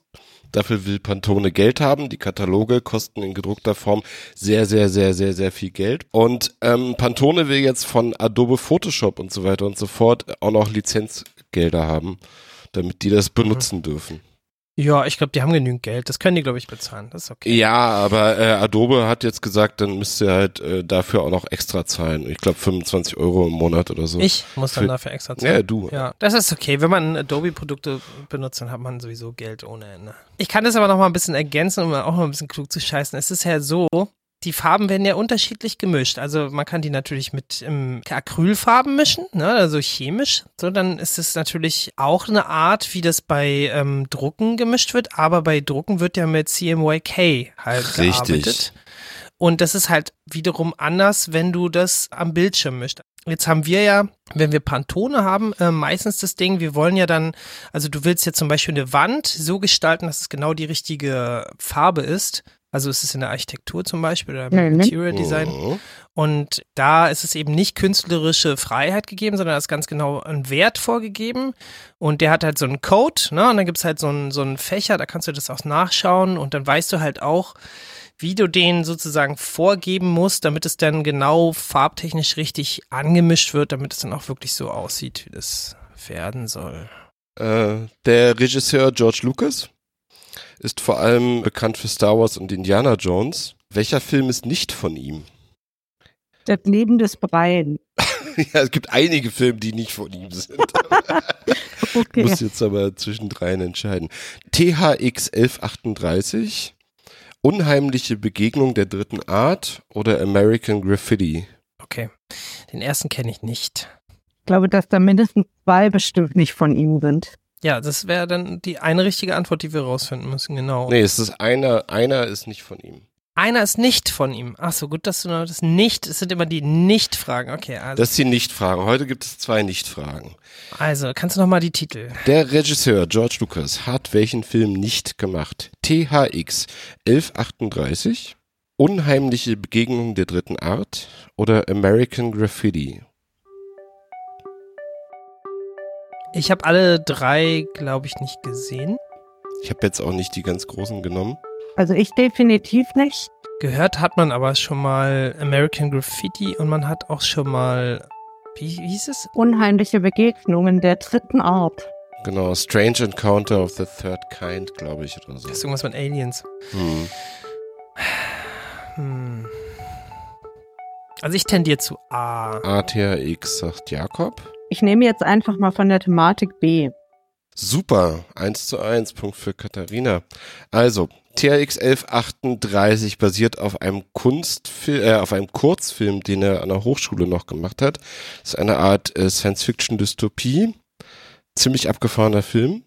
Dafür will Pantone Geld haben. Die Kataloge kosten in gedruckter Form sehr, sehr, sehr, sehr, sehr viel Geld. Und ähm, Pantone will jetzt von Adobe Photoshop und so weiter und so fort auch noch Lizenzgelder haben, damit die das benutzen dürfen. Ja, ich glaube, die haben genügend Geld. Das können die, glaube ich, bezahlen. Das ist okay. Ja, aber äh, Adobe hat jetzt gesagt, dann müsst ihr halt äh, dafür auch noch extra zahlen. Ich glaube 25 Euro im Monat oder so. Ich muss dann Für- dafür extra zahlen. Ja, du. Ja, das ist okay. Wenn man Adobe-Produkte benutzt, dann hat man sowieso Geld ohne Ende. Ich kann das aber noch mal ein bisschen ergänzen, um auch mal ein bisschen klug zu scheißen. Es ist ja so, die Farben werden ja unterschiedlich gemischt. Also man kann die natürlich mit ähm, Acrylfarben mischen, ne, also chemisch. So, dann ist es natürlich auch eine Art, wie das bei ähm, Drucken gemischt wird. Aber bei Drucken wird ja mit CMYK halt Richtig. gearbeitet. Und das ist halt wiederum anders, wenn du das am Bildschirm mischt. Jetzt haben wir ja, wenn wir Pantone haben, äh, meistens das Ding, wir wollen ja dann, also du willst ja zum Beispiel eine Wand so gestalten, dass es genau die richtige Farbe ist. Also es ist in der Architektur zum Beispiel oder im. Material Design. Mhm. Und da ist es eben nicht künstlerische Freiheit gegeben, sondern da ist ganz genau ein Wert vorgegeben. Und der hat halt so einen Code, ne? Und dann gibt's halt so einen, so einen Fächer, da kannst du das auch nachschauen und dann weißt du halt auch, wie du den sozusagen vorgeben musst, damit es dann genau farbtechnisch richtig angemischt wird, damit es dann auch wirklich so aussieht, wie das werden soll. Äh, der Regisseur George Lucas ist vor allem bekannt für Star Wars und Indiana Jones. Welcher Film ist nicht von ihm? Das Leben des Brian. ja, es gibt einige Filme, die nicht von ihm sind. Okay. Muss jetzt aber zwischen dreien entscheiden. THX 1138, Unheimliche Begegnung der dritten Art oder American Graffiti? Okay. Den ersten kenne ich nicht. Ich glaube, dass da mindestens zwei bestimmt nicht von ihm sind. Ja, das wäre dann die eine richtige Antwort, die wir rausfinden müssen, genau. Nee, es ist einer, einer ist nicht von ihm. Einer ist nicht von ihm. Ach so, gut, dass du noch das nicht, es sind immer die Nicht-Fragen. Okay, also, Das sind die Nicht-Fragen. Heute gibt es zwei Nicht-Fragen. also kannst du noch mal die Titel? Der Regisseur George Lucas hat welchen Film nicht gemacht? THX 1138, Unheimliche Begegnung der dritten Art oder American Graffiti? Ich habe alle drei, glaube ich, nicht gesehen. Ich habe jetzt auch nicht die ganz großen genommen. Also ich definitiv nicht. Gehört hat man aber schon mal American Graffiti und man hat auch schon mal, wie, wie hieß es? Unheimliche Begegnungen der dritten Art. Genau, Strange Encounter of the Third Kind, glaube ich, oder so. Das ist irgendwas mit Aliens. Hm. Hm. Also ich tendiere zu A. ATHX sagt Jakob. Ich nehme jetzt einfach mal von der Thematik B. Super, 1 zu 1, Punkt für Katharina. Also, THX 1138 basiert auf einem Kunstfilm, äh, auf einem Kurzfilm, den er an der Hochschule noch gemacht hat. Das ist eine Art äh, Science-Fiction-Dystopie. Ziemlich abgefahrener Film.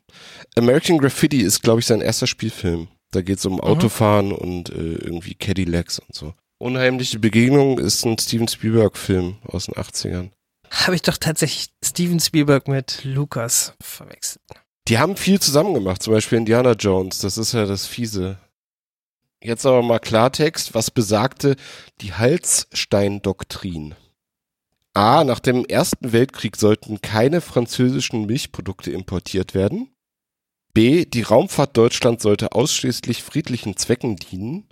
American Graffiti ist, glaube ich, sein erster Spielfilm. Da geht es um Autofahren und äh, irgendwie Cadillacs und so. Unheimliche Begegnung ist ein Steven Spielberg-Film aus den 80ern. Habe ich doch tatsächlich Steven Spielberg mit Lucas verwechselt. Die haben viel zusammen gemacht, zum Beispiel Indiana Jones, das ist ja das Fiese. Jetzt aber mal Klartext, was besagte die Halsstein-Doktrin? A. Nach dem Ersten Weltkrieg sollten keine französischen Milchprodukte importiert werden. B. Die Raumfahrt Deutschland sollte ausschließlich friedlichen Zwecken dienen.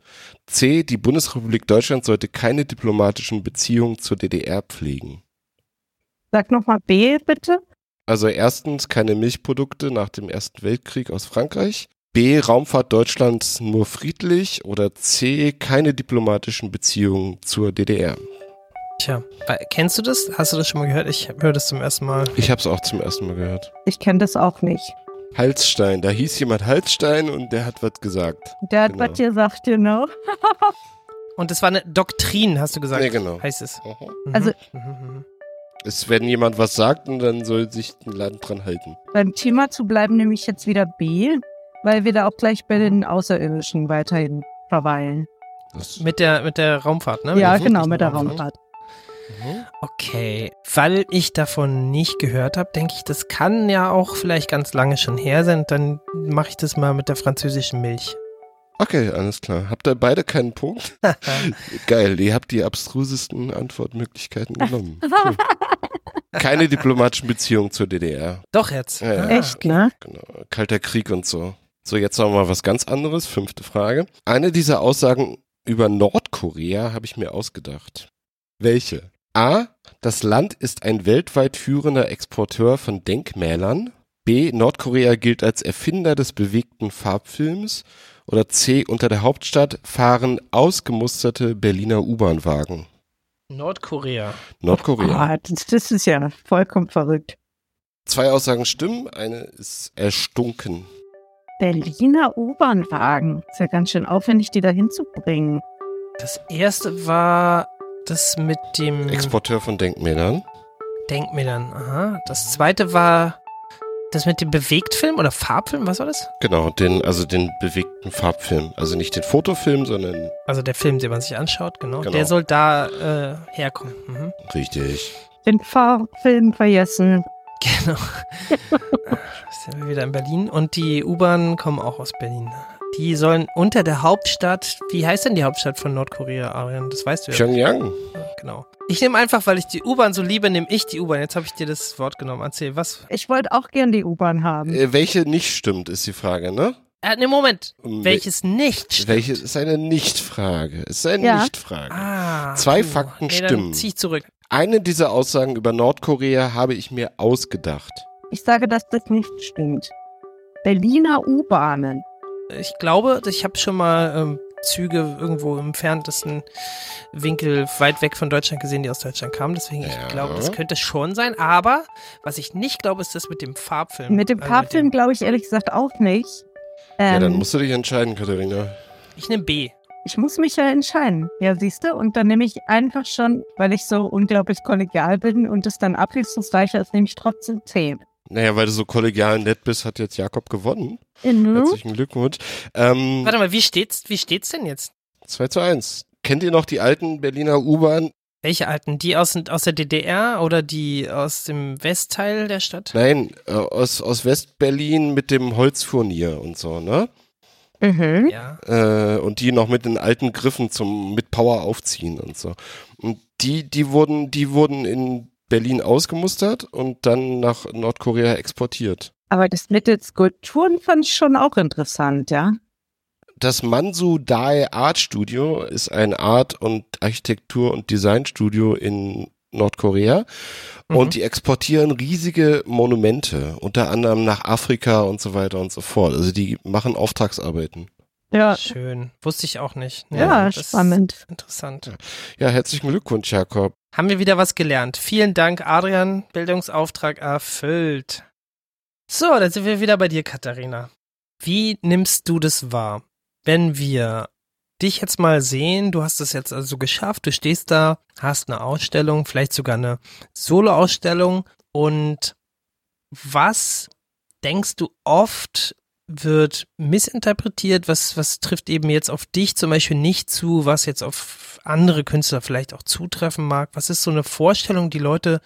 C. Die Bundesrepublik Deutschland sollte keine diplomatischen Beziehungen zur DDR pflegen. Sag nochmal B, bitte. Also erstens keine Milchprodukte nach dem Ersten Weltkrieg aus Frankreich. B. Raumfahrt Deutschlands nur friedlich. Oder C. Keine diplomatischen Beziehungen zur DDR. Tja, äh, kennst du das? Hast du das schon mal gehört? Ich höre das zum ersten Mal. Ich habe es auch zum ersten Mal gehört. Ich kenne das auch nicht. Halsstein. Da hieß jemand Halsstein und der hat was gesagt. Der hat Genau. was gesagt, genau. Und das war eine Doktrin, hast du gesagt. Nee, genau. Heißt es. Mhm. Mhm. Also- Mhm, Es, wenn jemand was sagt, und dann soll sich ein Land dran halten. Beim Thema zu bleiben, nehme ich jetzt wieder B. weil wir da auch gleich bei den Außerirdischen weiterhin verweilen. Das, Mit der, mit der Raumfahrt, ne? ja, der genau, mit der Raumfahrt. Mhm. Okay, weil ich davon nicht gehört habe, denke ich, das kann ja auch vielleicht ganz lange schon her sein. Dann mache ich das mal mit der französischen Milch. Okay, alles klar. Habt ihr beide keinen Punkt? Geil, ihr habt die abstrusesten Antwortmöglichkeiten genommen. Cool. Keine diplomatischen Beziehungen zur DDR. Doch jetzt. Ja, ja. Echt, ne? Genau. Kalter Krieg und so. So, jetzt noch mal was ganz anderes. Fünfte Frage. Eine dieser Aussagen über Nordkorea habe ich mir ausgedacht. Welche? A. Das Land ist ein weltweit führender Exporteur von Denkmälern. B. Nordkorea gilt als Erfinder des bewegten Farbfilms. Oder C. Unter der Hauptstadt fahren ausgemusterte Berliner U-Bahn-Wagen. Nordkorea. Nordkorea. Ah, das, das ist ja vollkommen verrückt. Zwei Aussagen stimmen, eine ist erstunken. Berliner U-Bahn-Wagen. Ist ja ganz schön aufwendig, die da hinzubringen. Das erste war das mit dem Exporteur von Denkmälern. Denkmälern. Aha. Das zweite war das mit dem Bewegtfilm oder Farbfilm. Was war das? Genau, den, also den bewegten Farbfilm. Also nicht den Fotofilm, sondern Also der Film, den man sich anschaut, genau. Genau. Der soll da äh, herkommen. Mhm. richtig. Den Fahrfilm vergessen. Genau. sind wir wieder in Berlin und die U-Bahnen kommen auch aus Berlin. Die sollen unter der Hauptstadt, wie heißt denn die Hauptstadt von Nordkorea, Arian? Das weißt du ja. Pyongyang. Genau. Ich nehme einfach, weil ich die U-Bahn so liebe, nehme ich die U-Bahn. Jetzt habe ich dir das Wort genommen. Erzähl, was? Ich wollte auch gern die U-Bahn haben. Äh, welche nicht stimmt, ist die Frage, ne? Äh, ne, Moment. Um Welches nicht stimmt. Welche ist eine Nichtfrage? Ist eine Ja. Nichtfrage. Ah. Zwei puh. Fakten nee, stimmen. Dann zieh ich zurück. Eine dieser Aussagen über Nordkorea habe ich mir ausgedacht. Ich sage, dass das nicht stimmt. Berliner U-Bahnen. Ich glaube, ich habe schon mal ähm, Züge irgendwo im entferntesten Winkel weit weg von Deutschland gesehen, die aus Deutschland kamen. Deswegen, Ja. ich glaube, das könnte schon sein. Aber was ich nicht glaube, ist das mit dem Farbfilm. Mit dem Also Farbfilm glaube ich ehrlich gesagt auch nicht. ja, dann Ähm, musst du dich entscheiden, Katharina. ich nehme B. ich muss mich ja entscheiden. Ja, siehst du? Und dann nehme ich einfach schon, weil ich so unglaublich kollegial bin und es dann abwechslungsreicher ist, nehme ich trotzdem 10. Naja, weil du so kollegial nett bist, hat jetzt Jakob gewonnen. Mhm. Herzlichen Glückwunsch. Ähm, Warte mal, wie steht's, wie steht's denn jetzt? 2 zu 1. Kennt ihr noch die alten Berliner U-Bahn? Welche alten? Die aus, aus der DDR oder die aus dem Westteil der Stadt? Nein, äh, aus, aus West-Berlin mit dem Holzfurnier und so, ne? Mhm. Ja. Äh, und die noch mit den alten Griffen zum mit Power aufziehen und so. Und die, die wurden, die wurden in Berlin ausgemustert und dann nach Nordkorea exportiert. Aber das mit den Skulpturen fand ich schon auch interessant, ja. Das Mansu Dae Art Studio ist ein Art- und Architektur- und Designstudio in Nordkorea. Mhm. Und die exportieren riesige Monumente, unter anderem nach Afrika und so weiter und so fort. Also die machen Auftragsarbeiten. Ja, Schön. Wusste ich auch nicht. ja, das ist spannend. Interessant. Ja, herzlichen Glückwunsch, Jakob. Haben wir wieder was gelernt. Vielen Dank, Adrian. Bildungsauftrag erfüllt. So, dann sind wir wieder bei dir, Katharina. Wie nimmst du das wahr, wenn wir dich jetzt mal sehen? Du hast es jetzt also geschafft. Du stehst da, hast eine Ausstellung, vielleicht sogar eine Solo-Ausstellung. Und was denkst du oft wird missinterpretiert, was, was trifft eben jetzt auf dich zum Beispiel nicht zu, was jetzt auf andere Künstler vielleicht auch zutreffen mag? Was ist so eine Vorstellung, die Leute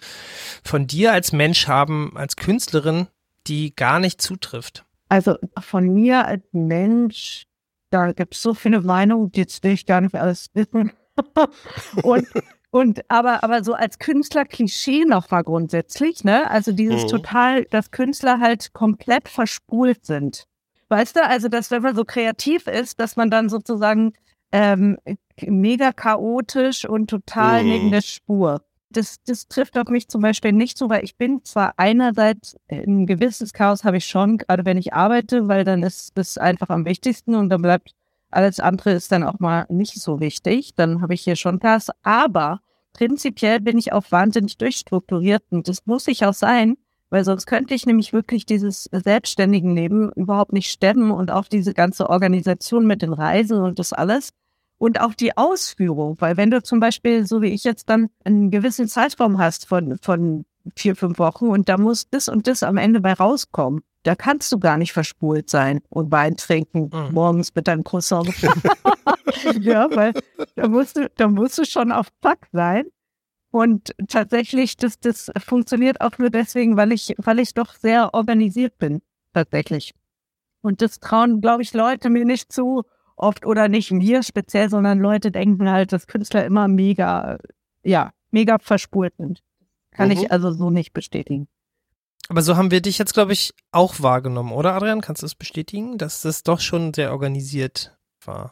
von dir als Mensch haben, als Künstlerin, die gar nicht zutrifft? Also von mir als Mensch, da gibt es so viele Meinungen, jetzt will ich gar nicht alles wissen. und, und aber, aber so als Künstler-Klischee nochmal grundsätzlich, ne? Also dieses Mhm. total, dass Künstler halt komplett verspult sind. Weißt du, also dass wenn man so kreativ ist, dass man dann sozusagen ähm, mega chaotisch und total Mhm. neben der Spur. Das, das trifft auf mich zum Beispiel nicht so, weil ich bin zwar einerseits ein gewisses Chaos habe ich schon, gerade wenn ich arbeite, weil dann ist das einfach am wichtigsten und dann bleibt alles andere ist dann auch mal nicht so wichtig. Dann habe ich hier schon Chaos. Aber prinzipiell bin ich auch wahnsinnig durchstrukturiert und das muss ich auch sein, weil sonst könnte ich nämlich wirklich dieses selbstständigen Leben überhaupt nicht stemmen und auch diese ganze Organisation mit den Reisen und das alles. Und auch die Ausführung, weil wenn du zum Beispiel, so wie ich jetzt dann einen gewissen Zeitraum hast von, von vier, fünf Wochen und da muss das und das am Ende bei rauskommen. Da kannst du gar nicht verspult sein und Wein trinken Mhm. morgens mit deinem Croissant. ja, weil da musst du, da musst du schon auf Pack sein. Und tatsächlich, das, das funktioniert auch nur deswegen, weil ich, weil ich doch sehr organisiert bin, tatsächlich. Und das trauen, glaube ich, Leute mir nicht zu, oft oder nicht mir speziell, sondern Leute denken halt, dass Künstler immer mega, ja, mega verspurt sind. Kann Mhm. ich also so nicht bestätigen. Aber so haben wir dich jetzt, glaube ich, auch wahrgenommen, oder Adrian? Kannst du das bestätigen, dass das doch schon sehr organisiert war?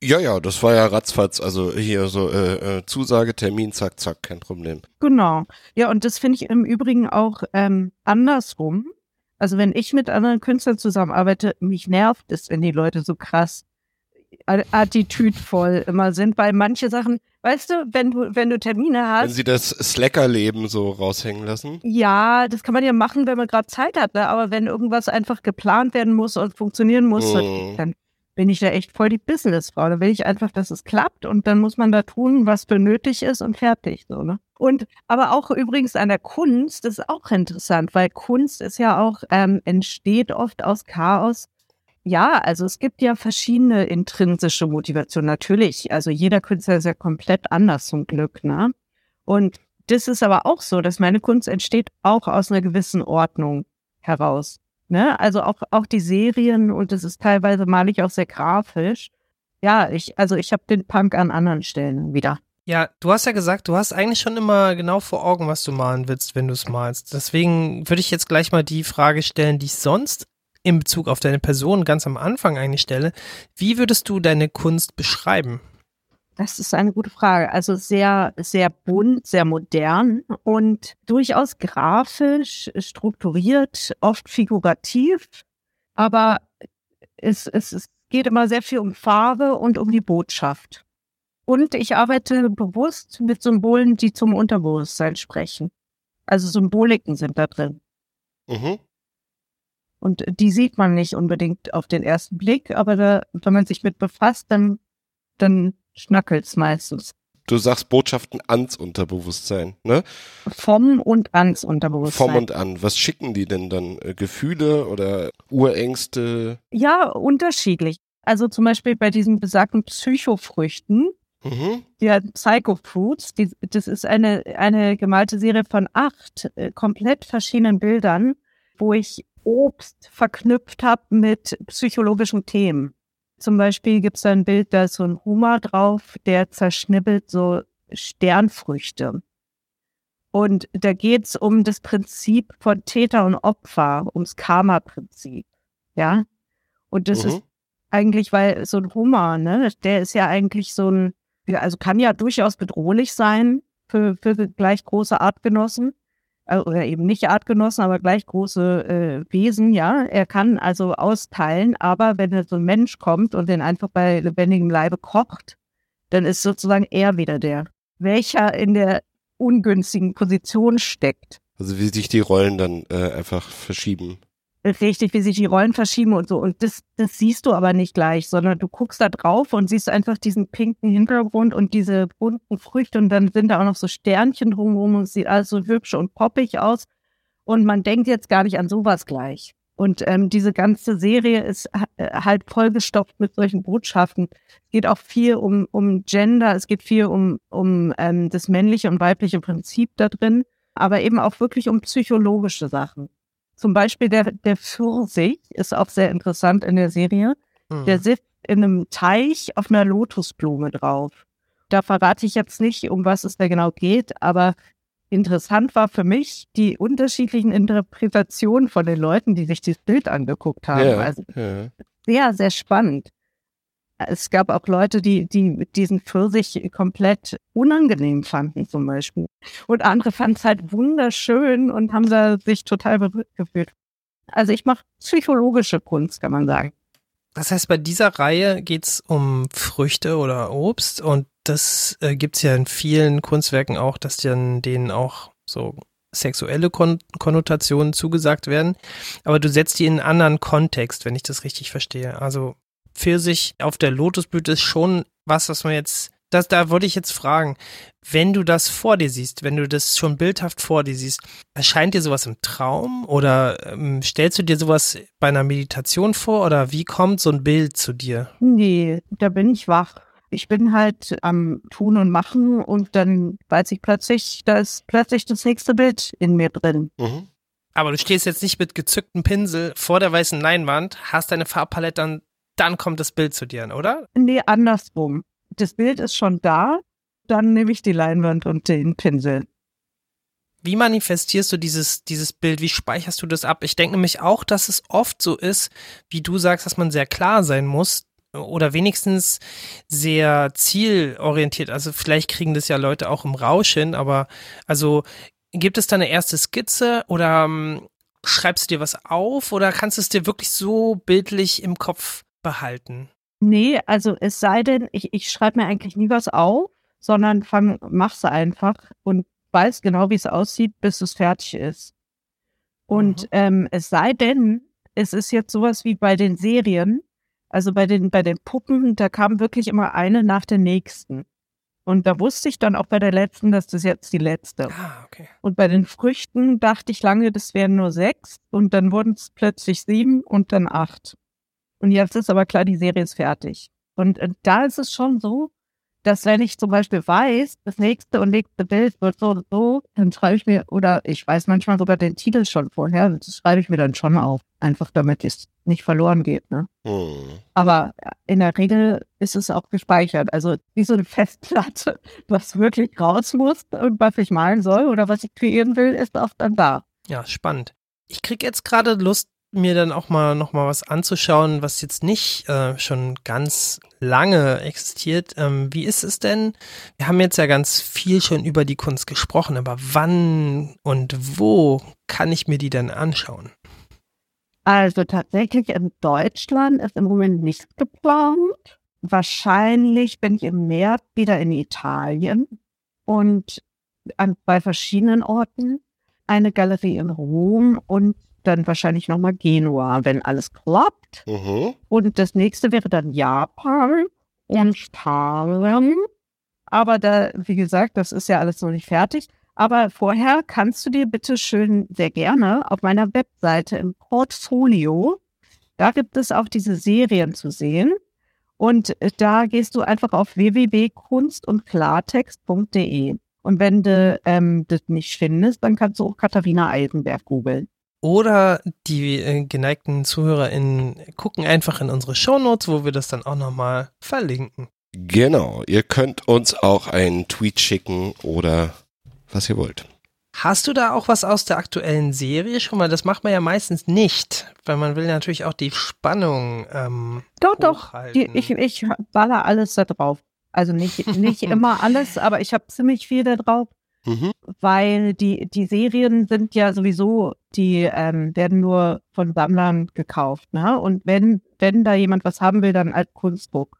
Ja, ja, das war ja ratzfatz. Also hier so äh, äh, Zusage, Termin, zack, zack, kein Problem. Genau. Ja, und das finde ich im Übrigen auch ähm, andersrum. Also wenn ich mit anderen Künstlern zusammenarbeite, mich nervt es, wenn die Leute so krass attitüdvoll immer sind, weil manche Sachen, weißt du, wenn du, wenn du Termine Wenn hast, sie das Slacker-Leben so raushängen lassen. ja, das kann man ja machen, wenn man gerade Zeit hat, ne? aber wenn irgendwas einfach geplant werden muss und funktionieren muss, Mhm. dann bin ich da echt voll die Businessfrau. Da will ich einfach, dass es klappt und dann muss man da tun, was für nötig ist und fertig, so, ne? Und aber auch übrigens an der Kunst ist auch interessant, weil Kunst ist ja auch, ähm, entsteht oft aus Chaos. Ja, also es gibt ja verschiedene intrinsische Motivationen, natürlich. Also jeder Künstler ist ja komplett anders zum Glück, ne? Und das ist aber auch so, dass meine Kunst entsteht auch aus einer gewissen Ordnung heraus. Ne? Also auch, auch die Serien und das ist teilweise mal ich auch sehr grafisch. Ja, ich, also ich habe den Punk an anderen Stellen wieder. Ja, du hast ja gesagt, du hast eigentlich schon immer genau vor Augen, was du malen willst, wenn du es malst. Deswegen würde ich jetzt gleich mal die Frage stellen, die ich sonst in Bezug auf deine Person ganz am Anfang eigentlich stelle. Wie würdest du deine Kunst beschreiben? Das ist eine gute Frage. Also sehr, sehr bunt, sehr modern und durchaus grafisch, strukturiert, oft figurativ. Aber es, es, es geht immer sehr viel um Farbe und um die Botschaft. Und ich arbeite bewusst mit Symbolen, die zum Unterbewusstsein sprechen. Also Symboliken sind da drin. Mhm. Und die sieht man nicht unbedingt auf den ersten Blick, aber da, wenn man sich mit befasst, dann, dann schnackelt's meistens. Du sagst Botschaften ans Unterbewusstsein, ne? Vom und ans Unterbewusstsein. Vom und an. Was schicken die denn dann? Äh, Gefühle oder Urängste? ja, unterschiedlich. Also zum Beispiel bei diesen besagten Psychofrüchten, Mhm. ja, Psychofruits, die, das ist eine, eine gemalte Serie von acht äh, komplett verschiedenen Bildern, wo ich Obst verknüpft habe mit psychologischen Themen. Zum Beispiel gibt es da ein Bild, da ist so ein Hummer drauf, der zerschnibbelt so Sternfrüchte. Und da geht es um das Prinzip von Täter und Opfer, ums Karma-Prinzip. Ja. Und das Mhm. ist eigentlich, weil so ein Hummer, ne, der ist ja eigentlich so ein, also kann ja durchaus bedrohlich sein für, für gleich große Artgenossen. Oder eben nicht Artgenossen, aber gleich große äh, Wesen, ja. Er kann also austeilen, aber wenn so ein Mensch kommt und den einfach bei lebendigem Leibe kocht, dann ist sozusagen er wieder der, welcher in der ungünstigen Position steckt. Also wie sich die Rollen dann äh, einfach verschieben. Richtig, wie sich die Rollen verschieben und so. Und das, das siehst du aber nicht gleich, sondern du guckst da drauf und siehst einfach diesen pinken Hintergrund und diese bunten Früchte und dann sind da auch noch so Sternchen drumherum und es sieht alles so hübsch und poppig aus. Und man denkt jetzt gar nicht an sowas gleich. Und ähm, diese ganze Serie ist äh, halt vollgestopft mit solchen Botschaften. Es geht auch viel um, um Gender, es geht viel um, um ähm, das männliche und weibliche Prinzip da drin, aber eben auch wirklich um psychologische Sachen. Zum Beispiel der, der Pfirsich ist auch sehr interessant in der Serie. Hm. Der sitzt in einem Teich auf einer Lotusblume drauf. Da verrate ich jetzt nicht, um was es da genau geht, aber interessant war für mich die unterschiedlichen Interpretationen von den Leuten, die sich dieses Bild angeguckt haben. Ja, Also ja. sehr, sehr spannend. Es gab auch Leute, die, die diesen Pfirsich komplett unangenehm fanden, zum Beispiel. Und andere fanden es halt wunderschön und haben da sich total berührt gefühlt. Also ich mache psychologische Kunst, kann man sagen. Das heißt, bei dieser Reihe geht's um Früchte oder Obst und das äh, gibt's ja in vielen Kunstwerken auch, dass dann denen auch so sexuelle Kon Konnotationen zugesagt werden. Aber du setzt die in einen anderen Kontext, wenn ich das richtig verstehe. Also Pfirsich auf der Lotusblüte ist schon was, was man jetzt das, da wollte ich jetzt fragen, wenn du das vor dir siehst, wenn du das schon bildhaft vor dir siehst, erscheint dir sowas im Traum oder ähm, stellst du dir sowas bei einer Meditation vor oder wie kommt so ein Bild zu dir? Nee, da bin ich wach. Ich bin halt am Tun und Machen und dann weiß ich plötzlich, da ist plötzlich das nächste Bild in mir drin. Mhm. Aber du stehst jetzt nicht mit gezücktem Pinsel vor der weißen Leinwand, hast deine Farbpalette, dann, dann kommt das Bild zu dir, oder? Nee, andersrum. Das Bild ist schon da, dann nehme ich die Leinwand und den Pinsel. Wie manifestierst du dieses, dieses Bild? Wie speicherst du das ab? Ich denke nämlich auch, dass es oft so ist, wie du sagst, dass man sehr klar sein muss oder wenigstens sehr zielorientiert. Also vielleicht kriegen das ja Leute auch im Rausch hin, aber also gibt es da eine erste Skizze oder ähm, schreibst du dir was auf oder kannst du es dir wirklich so bildlich im Kopf behalten? Nee, also es sei denn, ich, ich schreibe mir eigentlich nie was auf, sondern fang, mach's einfach und weiß genau, wie es aussieht, bis es fertig ist. Und Mhm. ähm, es sei denn, es ist jetzt sowas wie bei den Serien, also bei den, bei den Puppen, da kam wirklich immer eine nach der nächsten. Und da wusste ich dann auch bei der letzten, dass das jetzt die letzte. Ah, okay. Und bei den Früchten dachte ich lange, das wären nur sechs und dann wurden es plötzlich sieben und dann acht. Und jetzt ist aber klar, die Serie ist fertig. Und äh, da ist es schon so, dass wenn ich zum Beispiel weiß, das nächste und nächste Bild wird so und so, dann schreibe ich mir, oder ich weiß manchmal sogar den Titel schon vorher, das schreibe ich mir dann schon auf. Einfach damit es nicht verloren geht. Ne? Hm. Aber in der Regel ist es auch gespeichert. Also wie so eine Festplatte, was wirklich raus muss und was ich malen soll oder was ich kreieren will, ist auch dann da. Ja, spannend. Ich krieg jetzt gerade Lust, mir dann auch mal noch mal was anzuschauen, was jetzt nicht äh, schon ganz lange existiert. Ähm, wie ist es denn? Wir haben jetzt ja ganz viel schon über die Kunst gesprochen, aber wann und wo kann ich mir die denn anschauen? Also tatsächlich in Deutschland ist im Moment nichts geplant. Wahrscheinlich bin ich im März wieder in Italien und an, bei verschiedenen Orten. Eine Galerie in Rom und dann wahrscheinlich nochmal Genua, wenn alles klappt. Mhm. Und das nächste wäre dann Japan und Thailand. Aber da, wie gesagt, das ist ja alles noch nicht fertig. Aber vorher kannst du dir bitte schön sehr gerne auf meiner Webseite im Portfolio, da gibt es auch diese Serien zu sehen. Und da gehst du einfach auf www.kunstundklartext.de. Und wenn du ähm, das nicht findest, dann kannst du auch Katharina Eisenberg googeln. Oder die äh, geneigten ZuhörerInnen gucken einfach in unsere Shownotes, wo wir das dann auch nochmal verlinken. Genau. Ihr könnt uns auch einen Tweet schicken oder was ihr wollt. Hast du da auch was aus der aktuellen Serie schon mal? Das macht man ja meistens nicht, weil man will natürlich auch die Spannung ähm, Doch, doch. Die, ich, ich baller alles da drauf. Also nicht, nicht immer alles, aber ich habe ziemlich viel da drauf, Mhm. weil die, die Serien sind ja sowieso, die ähm, werden nur von Sammlern gekauft. Ne? Und wenn, wenn da jemand was haben will, dann als Kunstdruck.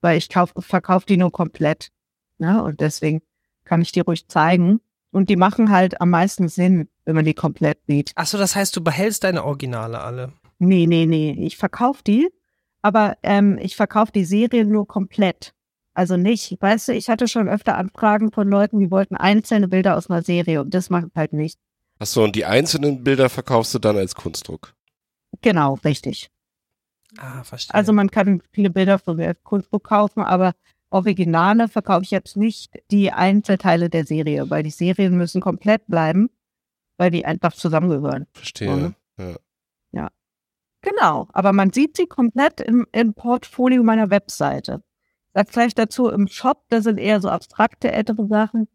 Weil ich kauf, verkaufe die nur komplett. Ne? Und deswegen kann ich die ruhig zeigen. Und die machen halt am meisten Sinn, wenn man die komplett sieht. Achso, das heißt, du behältst deine Originale alle. Nee, nee, nee. Ich verkaufe die, aber ähm, ich verkaufe die Serien nur komplett. Also nicht, weißt du, ich hatte schon öfter Anfragen von Leuten, die wollten einzelne Bilder aus einer Serie und das macht halt nicht. Achso, und die einzelnen Bilder verkaufst du dann als Kunstdruck. Genau, richtig. Ah, verstehe. Also man kann viele Bilder von mir als Kunstbuch kaufen, aber Originale verkaufe ich jetzt nicht die Einzelteile der Serie, weil die Serien müssen komplett bleiben, weil die einfach zusammengehören. Verstehe. Mhm. Ja. Genau, aber man sieht sie komplett im, im Portfolio meiner Webseite. Sag gleich dazu, im Shop, da sind eher so abstrakte ältere Sachen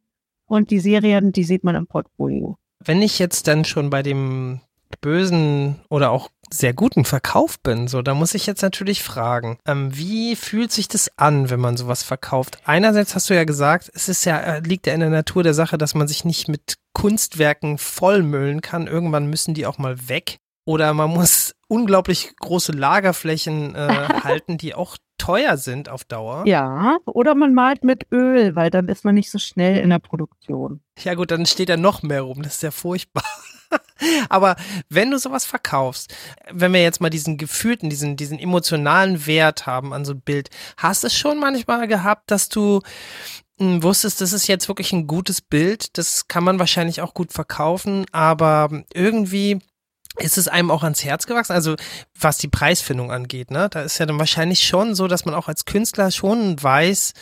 und die Serien, die sieht man im Portfolio. Wenn ich jetzt dann schon bei dem bösen oder auch sehr guten Verkauf bin, so, da muss ich jetzt natürlich fragen, ähm, wie fühlt sich das an, wenn man sowas verkauft? Einerseits hast du ja gesagt, es ist ja, äh, liegt ja in der Natur der Sache, dass man sich nicht mit Kunstwerken vollmüllen kann. Irgendwann müssen die auch mal weg. Oder man muss unglaublich große Lagerflächen äh, halten, die auch teuer sind auf Dauer. Ja, oder man malt mit Öl, weil dann ist man nicht so schnell in der Produktion. Ja gut, dann steht da noch mehr rum. Das ist ja furchtbar. Aber wenn du sowas verkaufst, wenn wir jetzt mal diesen gefühlten, diesen, diesen emotionalen Wert haben an so ein Bild, hast du es schon manchmal gehabt, dass du mh, wusstest, das ist jetzt wirklich ein gutes Bild, das kann man wahrscheinlich auch gut verkaufen, aber irgendwie ist es einem auch ans Herz gewachsen? Also was die Preisfindung angeht, ne? Da ist ja dann wahrscheinlich schon so, dass man auch als Künstler schon weiß,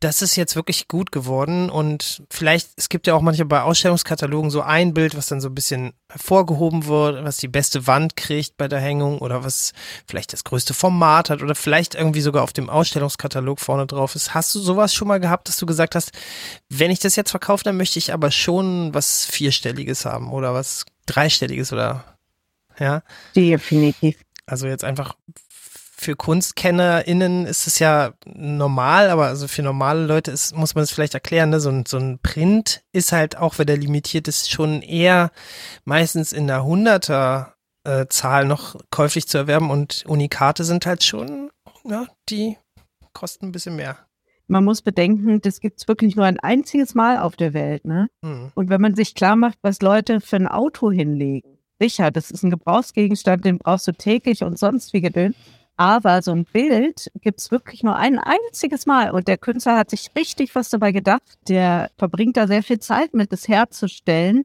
das ist jetzt wirklich gut geworden und vielleicht, es gibt ja auch manchmal bei Ausstellungskatalogen so ein Bild, was dann so ein bisschen hervorgehoben wird, was die beste Wand kriegt bei der Hängung oder was vielleicht das größte Format hat oder vielleicht irgendwie sogar auf dem Ausstellungskatalog vorne drauf ist. Hast du sowas schon mal gehabt, dass du gesagt hast, wenn ich das jetzt verkaufe, dann möchte ich aber schon was Vierstelliges haben oder was Dreistelliges oder ja? Definitiv. Also jetzt einfach für KunstkennerInnen ist es ja normal, aber also für normale Leute ist, muss man es vielleicht erklären, ne? so, ein, so ein Print ist halt, auch wenn der limitiert ist, schon eher meistens in der Hunderter äh, Zahl noch käuflich zu erwerben und Unikate sind halt schon, ja, die kosten ein bisschen mehr. Man muss bedenken, das gibt's wirklich nur ein einziges Mal auf der Welt. Ne? Hm. Und wenn man sich klar macht, was Leute für ein Auto hinlegen, sicher, das ist ein Gebrauchsgegenstand, den brauchst du täglich und sonst wie gedöns. Aber so ein Bild gibt's wirklich nur ein einziges Mal. Und der Künstler hat sich richtig was dabei gedacht. Der verbringt da sehr viel Zeit mit, das herzustellen.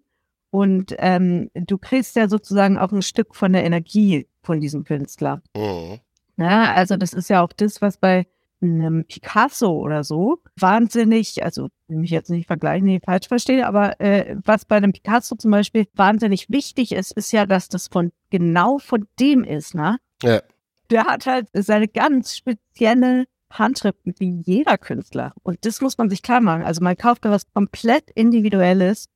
Und ähm, du kriegst ja sozusagen auch ein Stück von der Energie von diesem Künstler. Mhm. Ja, also das ist ja auch das, was bei einem Picasso oder so wahnsinnig, also mich jetzt nicht vergleichen, nee, falsch verstehe, aber äh, was bei einem Picasso zum Beispiel wahnsinnig wichtig ist, ist ja, dass das von genau von dem ist, ne? Ja. Der hat halt seine ganz spezielle Handschrift wie jeder Künstler. Und das muss man sich klar machen. Also man kauft da was komplett Individuelles.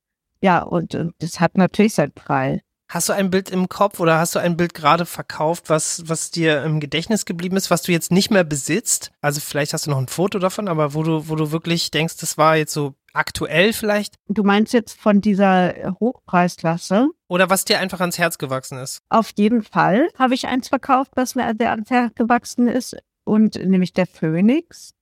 Ja, und, und das hat natürlich seinen Preis. Hast du ein Bild im Kopf oder hast du ein Bild gerade verkauft, was, was dir im Gedächtnis geblieben ist, was du jetzt nicht mehr besitzt? Also vielleicht hast du noch ein Foto davon, aber wo du, wo du wirklich denkst, das war jetzt so aktuell vielleicht? Du meinst jetzt von dieser Hochpreisklasse? Oder was dir einfach ans Herz gewachsen ist? Auf jeden Fall habe ich eins verkauft, was mir sehr ans Herz gewachsen ist, und nämlich der Phönix.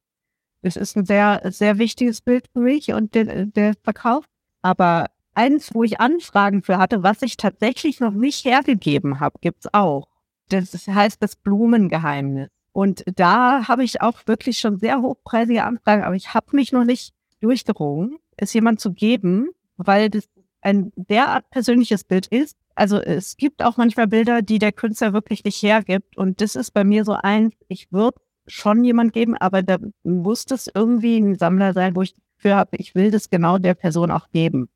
Das ist ein sehr, sehr wichtiges Bild für mich und der, der Verkauf. Aber eins, wo ich Anfragen für hatte, was ich tatsächlich noch nicht hergegeben habe, gibt's auch. Das heißt das Blumengeheimnis. Und da habe ich auch wirklich schon sehr hochpreisige Anfragen, aber ich habe mich noch nicht durchgerungen, es jemand zu geben, weil das ein derart persönliches Bild ist. Also es gibt auch manchmal Bilder, die der Künstler wirklich nicht hergibt. Und das ist bei mir so eins, ich würde schon jemand geben, aber da muss das irgendwie ein Sammler sein, wo ich für habe, ich will das genau der Person auch geben.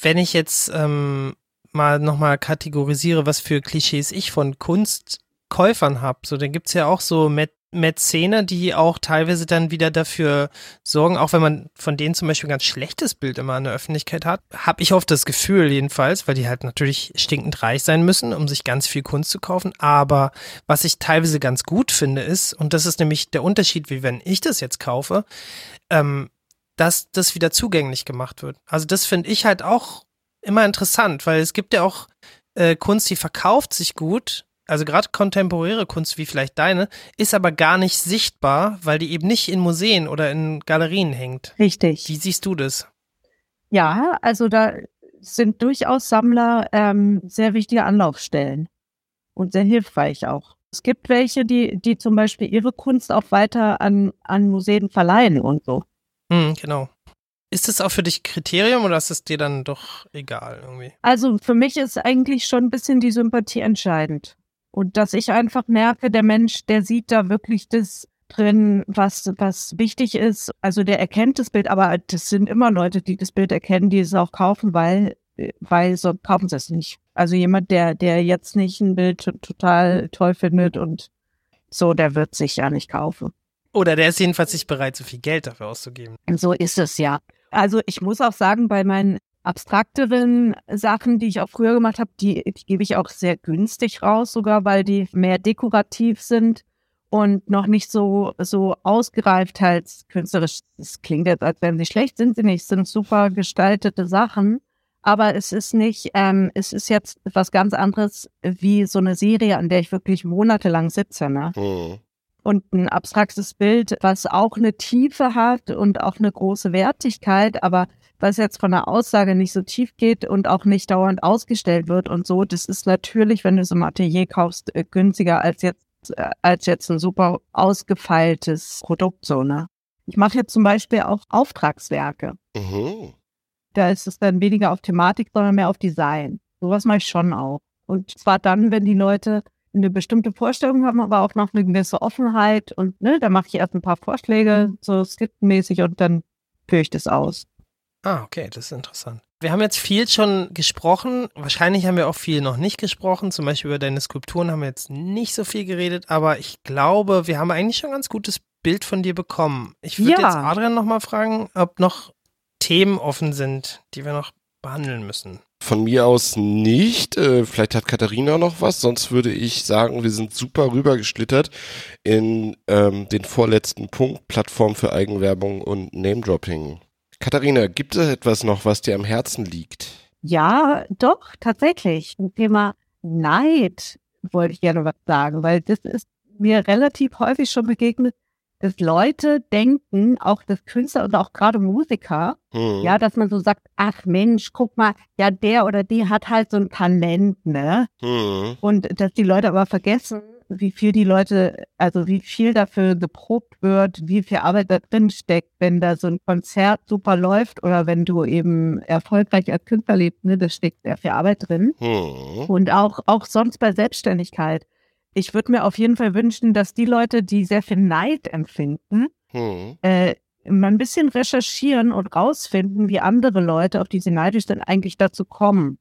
Wenn ich jetzt ähm, mal nochmal kategorisiere, was für Klischees ich von Kunstkäufern habe, so dann gibt's ja auch so Mä Mäzene, die auch teilweise dann wieder dafür sorgen, auch wenn man von denen zum Beispiel ein ganz schlechtes Bild immer in der Öffentlichkeit hat, habe ich oft das Gefühl jedenfalls, weil die halt natürlich stinkend reich sein müssen, um sich ganz viel Kunst zu kaufen. Aber was ich teilweise ganz gut finde ist, und das ist nämlich der Unterschied, wie wenn ich das jetzt kaufe, ähm, dass das wieder zugänglich gemacht wird. Also das finde ich halt auch immer interessant, weil es gibt ja auch äh, Kunst, die verkauft sich gut. Also gerade kontemporäre Kunst wie vielleicht deine, ist aber gar nicht sichtbar, weil die eben nicht in Museen oder in Galerien hängt. Richtig. Wie siehst du das? Ja, also da sind durchaus Sammler ähm, sehr wichtige Anlaufstellen und sehr hilfreich auch. Es gibt welche, die, die zum Beispiel ihre Kunst auch weiter an, an Museen verleihen und so. Hm, genau. Ist das auch für dich Kriterium oder ist es dir dann doch egal irgendwie? Also für mich ist eigentlich schon ein bisschen die Sympathie entscheidend. Und dass ich einfach merke, der Mensch, der sieht da wirklich das drin, was, was wichtig ist. Also der erkennt das Bild, aber das sind immer Leute, die das Bild erkennen, die es auch kaufen, weil, weil so kaufen sie es nicht. Also jemand, der, der jetzt nicht ein Bild total toll findet und so, der wird sich ja nicht kaufen. Oder der ist jedenfalls nicht bereit, so viel Geld dafür auszugeben. So ist es ja. Also ich muss auch sagen, bei meinen abstrakteren Sachen, die ich auch früher gemacht habe, die, die gebe ich auch sehr günstig raus, sogar weil die mehr dekorativ sind und noch nicht so, so ausgereift halt künstlerisch. Es klingt jetzt, als wären sie schlecht, sind sie nicht, es sind super gestaltete Sachen. Aber es ist nicht, ähm, es ist jetzt was ganz anderes wie so eine Serie, an der ich wirklich monatelang sitze. Ne? Mhm. Und ein abstraktes Bild, was auch eine Tiefe hat und auch eine große Wertigkeit, aber was jetzt von der Aussage nicht so tief geht und auch nicht dauernd ausgestellt wird und so, das ist natürlich, wenn du es im Atelier kaufst, äh, günstiger als jetzt, äh, als jetzt ein super ausgefeiltes Produkt, so, ne? Ich mache jetzt zum Beispiel auch Auftragswerke. Mhm. Da ist es dann weniger auf Thematik, sondern mehr auf Design. Sowas mache ich schon auch. Und zwar dann, wenn die Leute eine bestimmte Vorstellung haben, aber auch noch eine gewisse Offenheit. Und ne, da mache ich erst ein paar Vorschläge, so skizzenmäßig, und dann führe ich das aus. Ah, okay, das ist interessant. Wir haben jetzt viel schon gesprochen. Wahrscheinlich haben wir auch viel noch nicht gesprochen. Zum Beispiel über deine Skulpturen haben wir jetzt nicht so viel geredet, aber ich glaube, wir haben eigentlich schon ein ganz gutes Bild von dir bekommen. Ich würde Ja. jetzt Adrian nochmal fragen, ob noch Themen offen sind, die wir noch behandeln müssen. Von mir aus nicht. Äh, vielleicht hat Katharina noch was. Sonst würde ich sagen, wir sind super rübergeschlittert in ähm, den vorletzten Punkt, Plattform für Eigenwerbung und Name-Dropping. Katharina, gibt es etwas noch, was dir am Herzen liegt? Ja, doch, tatsächlich. Zum Thema Neid wollte ich gerne was sagen, weil das ist mir relativ häufig schon begegnet, dass Leute denken, auch das Künstler und auch gerade Musiker, Hm. ja, dass man so sagt, ach Mensch, guck mal, ja, der oder die hat halt so ein Talent, ne? Hm. Und dass die Leute aber vergessen, wie viel die Leute, also wie viel dafür geprobt wird, wie viel Arbeit da drin steckt, wenn da so ein Konzert super läuft oder wenn du eben erfolgreich als Künstler lebst, ne, da steckt sehr viel Arbeit drin. Hm. Und auch, auch sonst bei Selbstständigkeit. Ich würde mir auf jeden Fall wünschen, dass die Leute, die sehr viel Neid empfinden, Hm. äh, mal ein bisschen recherchieren und rausfinden, wie andere Leute, auf die sie neidisch sind, eigentlich dazu kommen,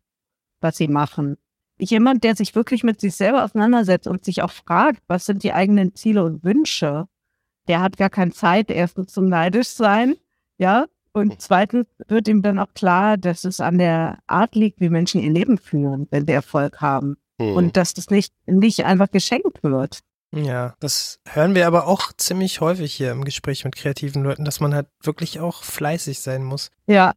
was sie machen. Jemand, der sich wirklich mit sich selber auseinandersetzt und sich auch fragt, was sind die eigenen Ziele und Wünsche, der hat gar keine Zeit, erstens zum neidisch sein, ja, und zweitens wird ihm dann auch klar, dass es an der Art liegt, wie Menschen ihr Leben führen, wenn sie Erfolg haben Hm. und dass das nicht, nicht einfach geschenkt wird. Ja, das hören wir aber auch ziemlich häufig hier im Gespräch mit kreativen Leuten, dass man halt wirklich auch fleißig sein muss. Ja,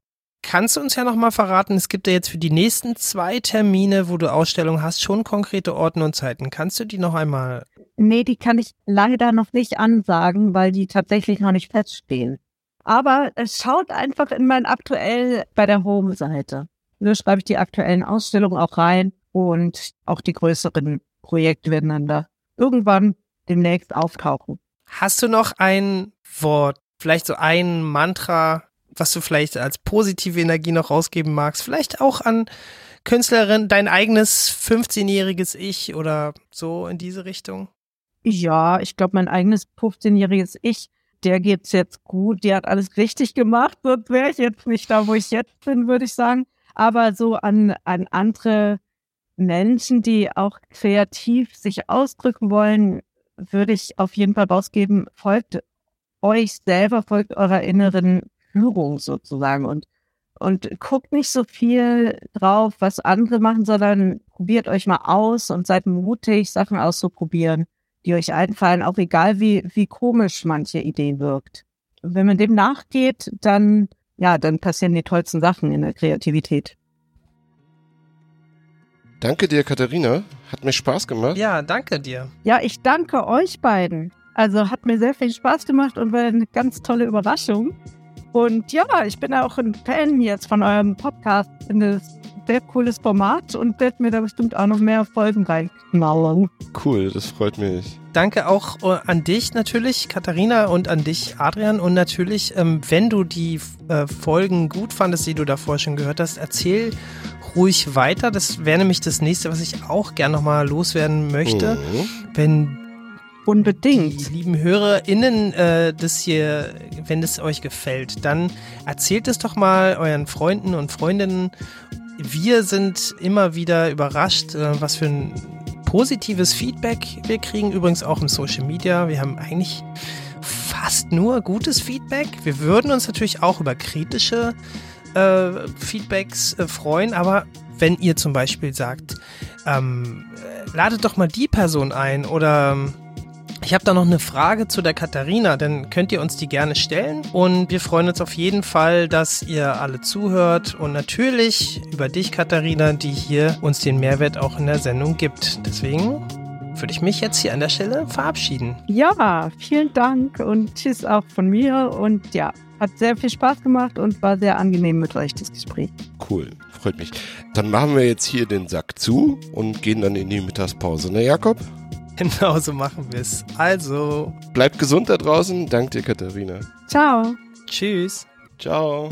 Kannst du uns ja nochmal verraten, es gibt ja jetzt für die nächsten zwei Termine, wo du Ausstellungen hast, schon konkrete Orten und Zeiten. Kannst du die noch einmal? Nee, die kann ich leider noch nicht ansagen, weil die tatsächlich noch nicht feststehen. Aber es schaut einfach in mein aktuell bei der Home-Seite. Da schreibe ich die aktuellen Ausstellungen auch rein und auch die größeren Projekte werden dann da irgendwann demnächst auftauchen. Hast du noch ein Wort, vielleicht so ein Mantra, was du vielleicht als positive Energie noch rausgeben magst? Vielleicht auch an Künstlerin, dein eigenes 15-jähriges Ich oder so in diese Richtung? Ja, ich glaube, mein eigenes 15-jähriges Ich, der geht's jetzt gut, die hat alles richtig gemacht, sonst wäre ich jetzt nicht da, wo ich jetzt bin, würde ich sagen. Aber so an, an andere Menschen, die auch kreativ sich ausdrücken wollen, würde ich auf jeden Fall rausgeben, folgt euch selber, folgt eurer inneren Führung sozusagen und, und guckt nicht so viel drauf, was andere machen, sondern probiert euch mal aus und seid mutig, Sachen auszuprobieren die euch einfallen, auch egal wie, wie komisch manche Idee wirkt. Wenn man dem nachgeht, dann, ja, dann passieren die tollsten Sachen in der Kreativität. Danke dir, Katharina. Hat mir Spaß gemacht. Ja, danke dir. Ja, ich danke euch beiden. Also hat mir sehr viel Spaß gemacht und war eine ganz tolle Überraschung. Und ja, ich bin auch ein Fan jetzt von eurem Podcast. Finde es ein sehr cooles Format und werde mir da bestimmt auch noch mehr Folgen reinknallen. Cool, das freut mich. Danke auch äh, an dich natürlich, Katharina, und an dich, Adrian. Und natürlich, ähm, wenn du die äh, Folgen gut fandest, die du davor schon gehört hast, erzähl ruhig weiter. Das wäre nämlich das nächste, was ich auch gern nochmal loswerden möchte. Mhm. Wenn Unbedingt. die lieben HörerInnen äh, das hier, wenn es euch gefällt, dann erzählt es doch mal euren Freunden und Freundinnen. Wir sind immer wieder überrascht, äh, was für ein positives Feedback wir kriegen. Übrigens auch im Social Media. Wir haben eigentlich fast nur gutes Feedback. Wir würden uns natürlich auch über kritische äh, Feedbacks äh, freuen, aber wenn ihr zum Beispiel sagt, ähm, äh, ladet doch mal die Person ein oder ähm, ich habe da noch eine Frage zu der Katharina, dann könnt ihr uns die gerne stellen und wir freuen uns auf jeden Fall, dass ihr alle zuhört und natürlich über dich, Katharina, die hier uns den Mehrwert auch in der Sendung gibt. Deswegen würde ich mich jetzt hier an der Stelle verabschieden. Ja, vielen Dank und tschüss auch von mir. Und ja, Hat sehr viel Spaß gemacht und war sehr angenehm mit euch, das Gespräch. Cool, freut mich. Dann machen wir jetzt hier den Sack zu und gehen dann in die Mittagspause, ne Jakob? Genau so machen wir es. Also, Bleibt gesund da draußen. Dank dir, Katharina. Ciao. tschüss. Ciao.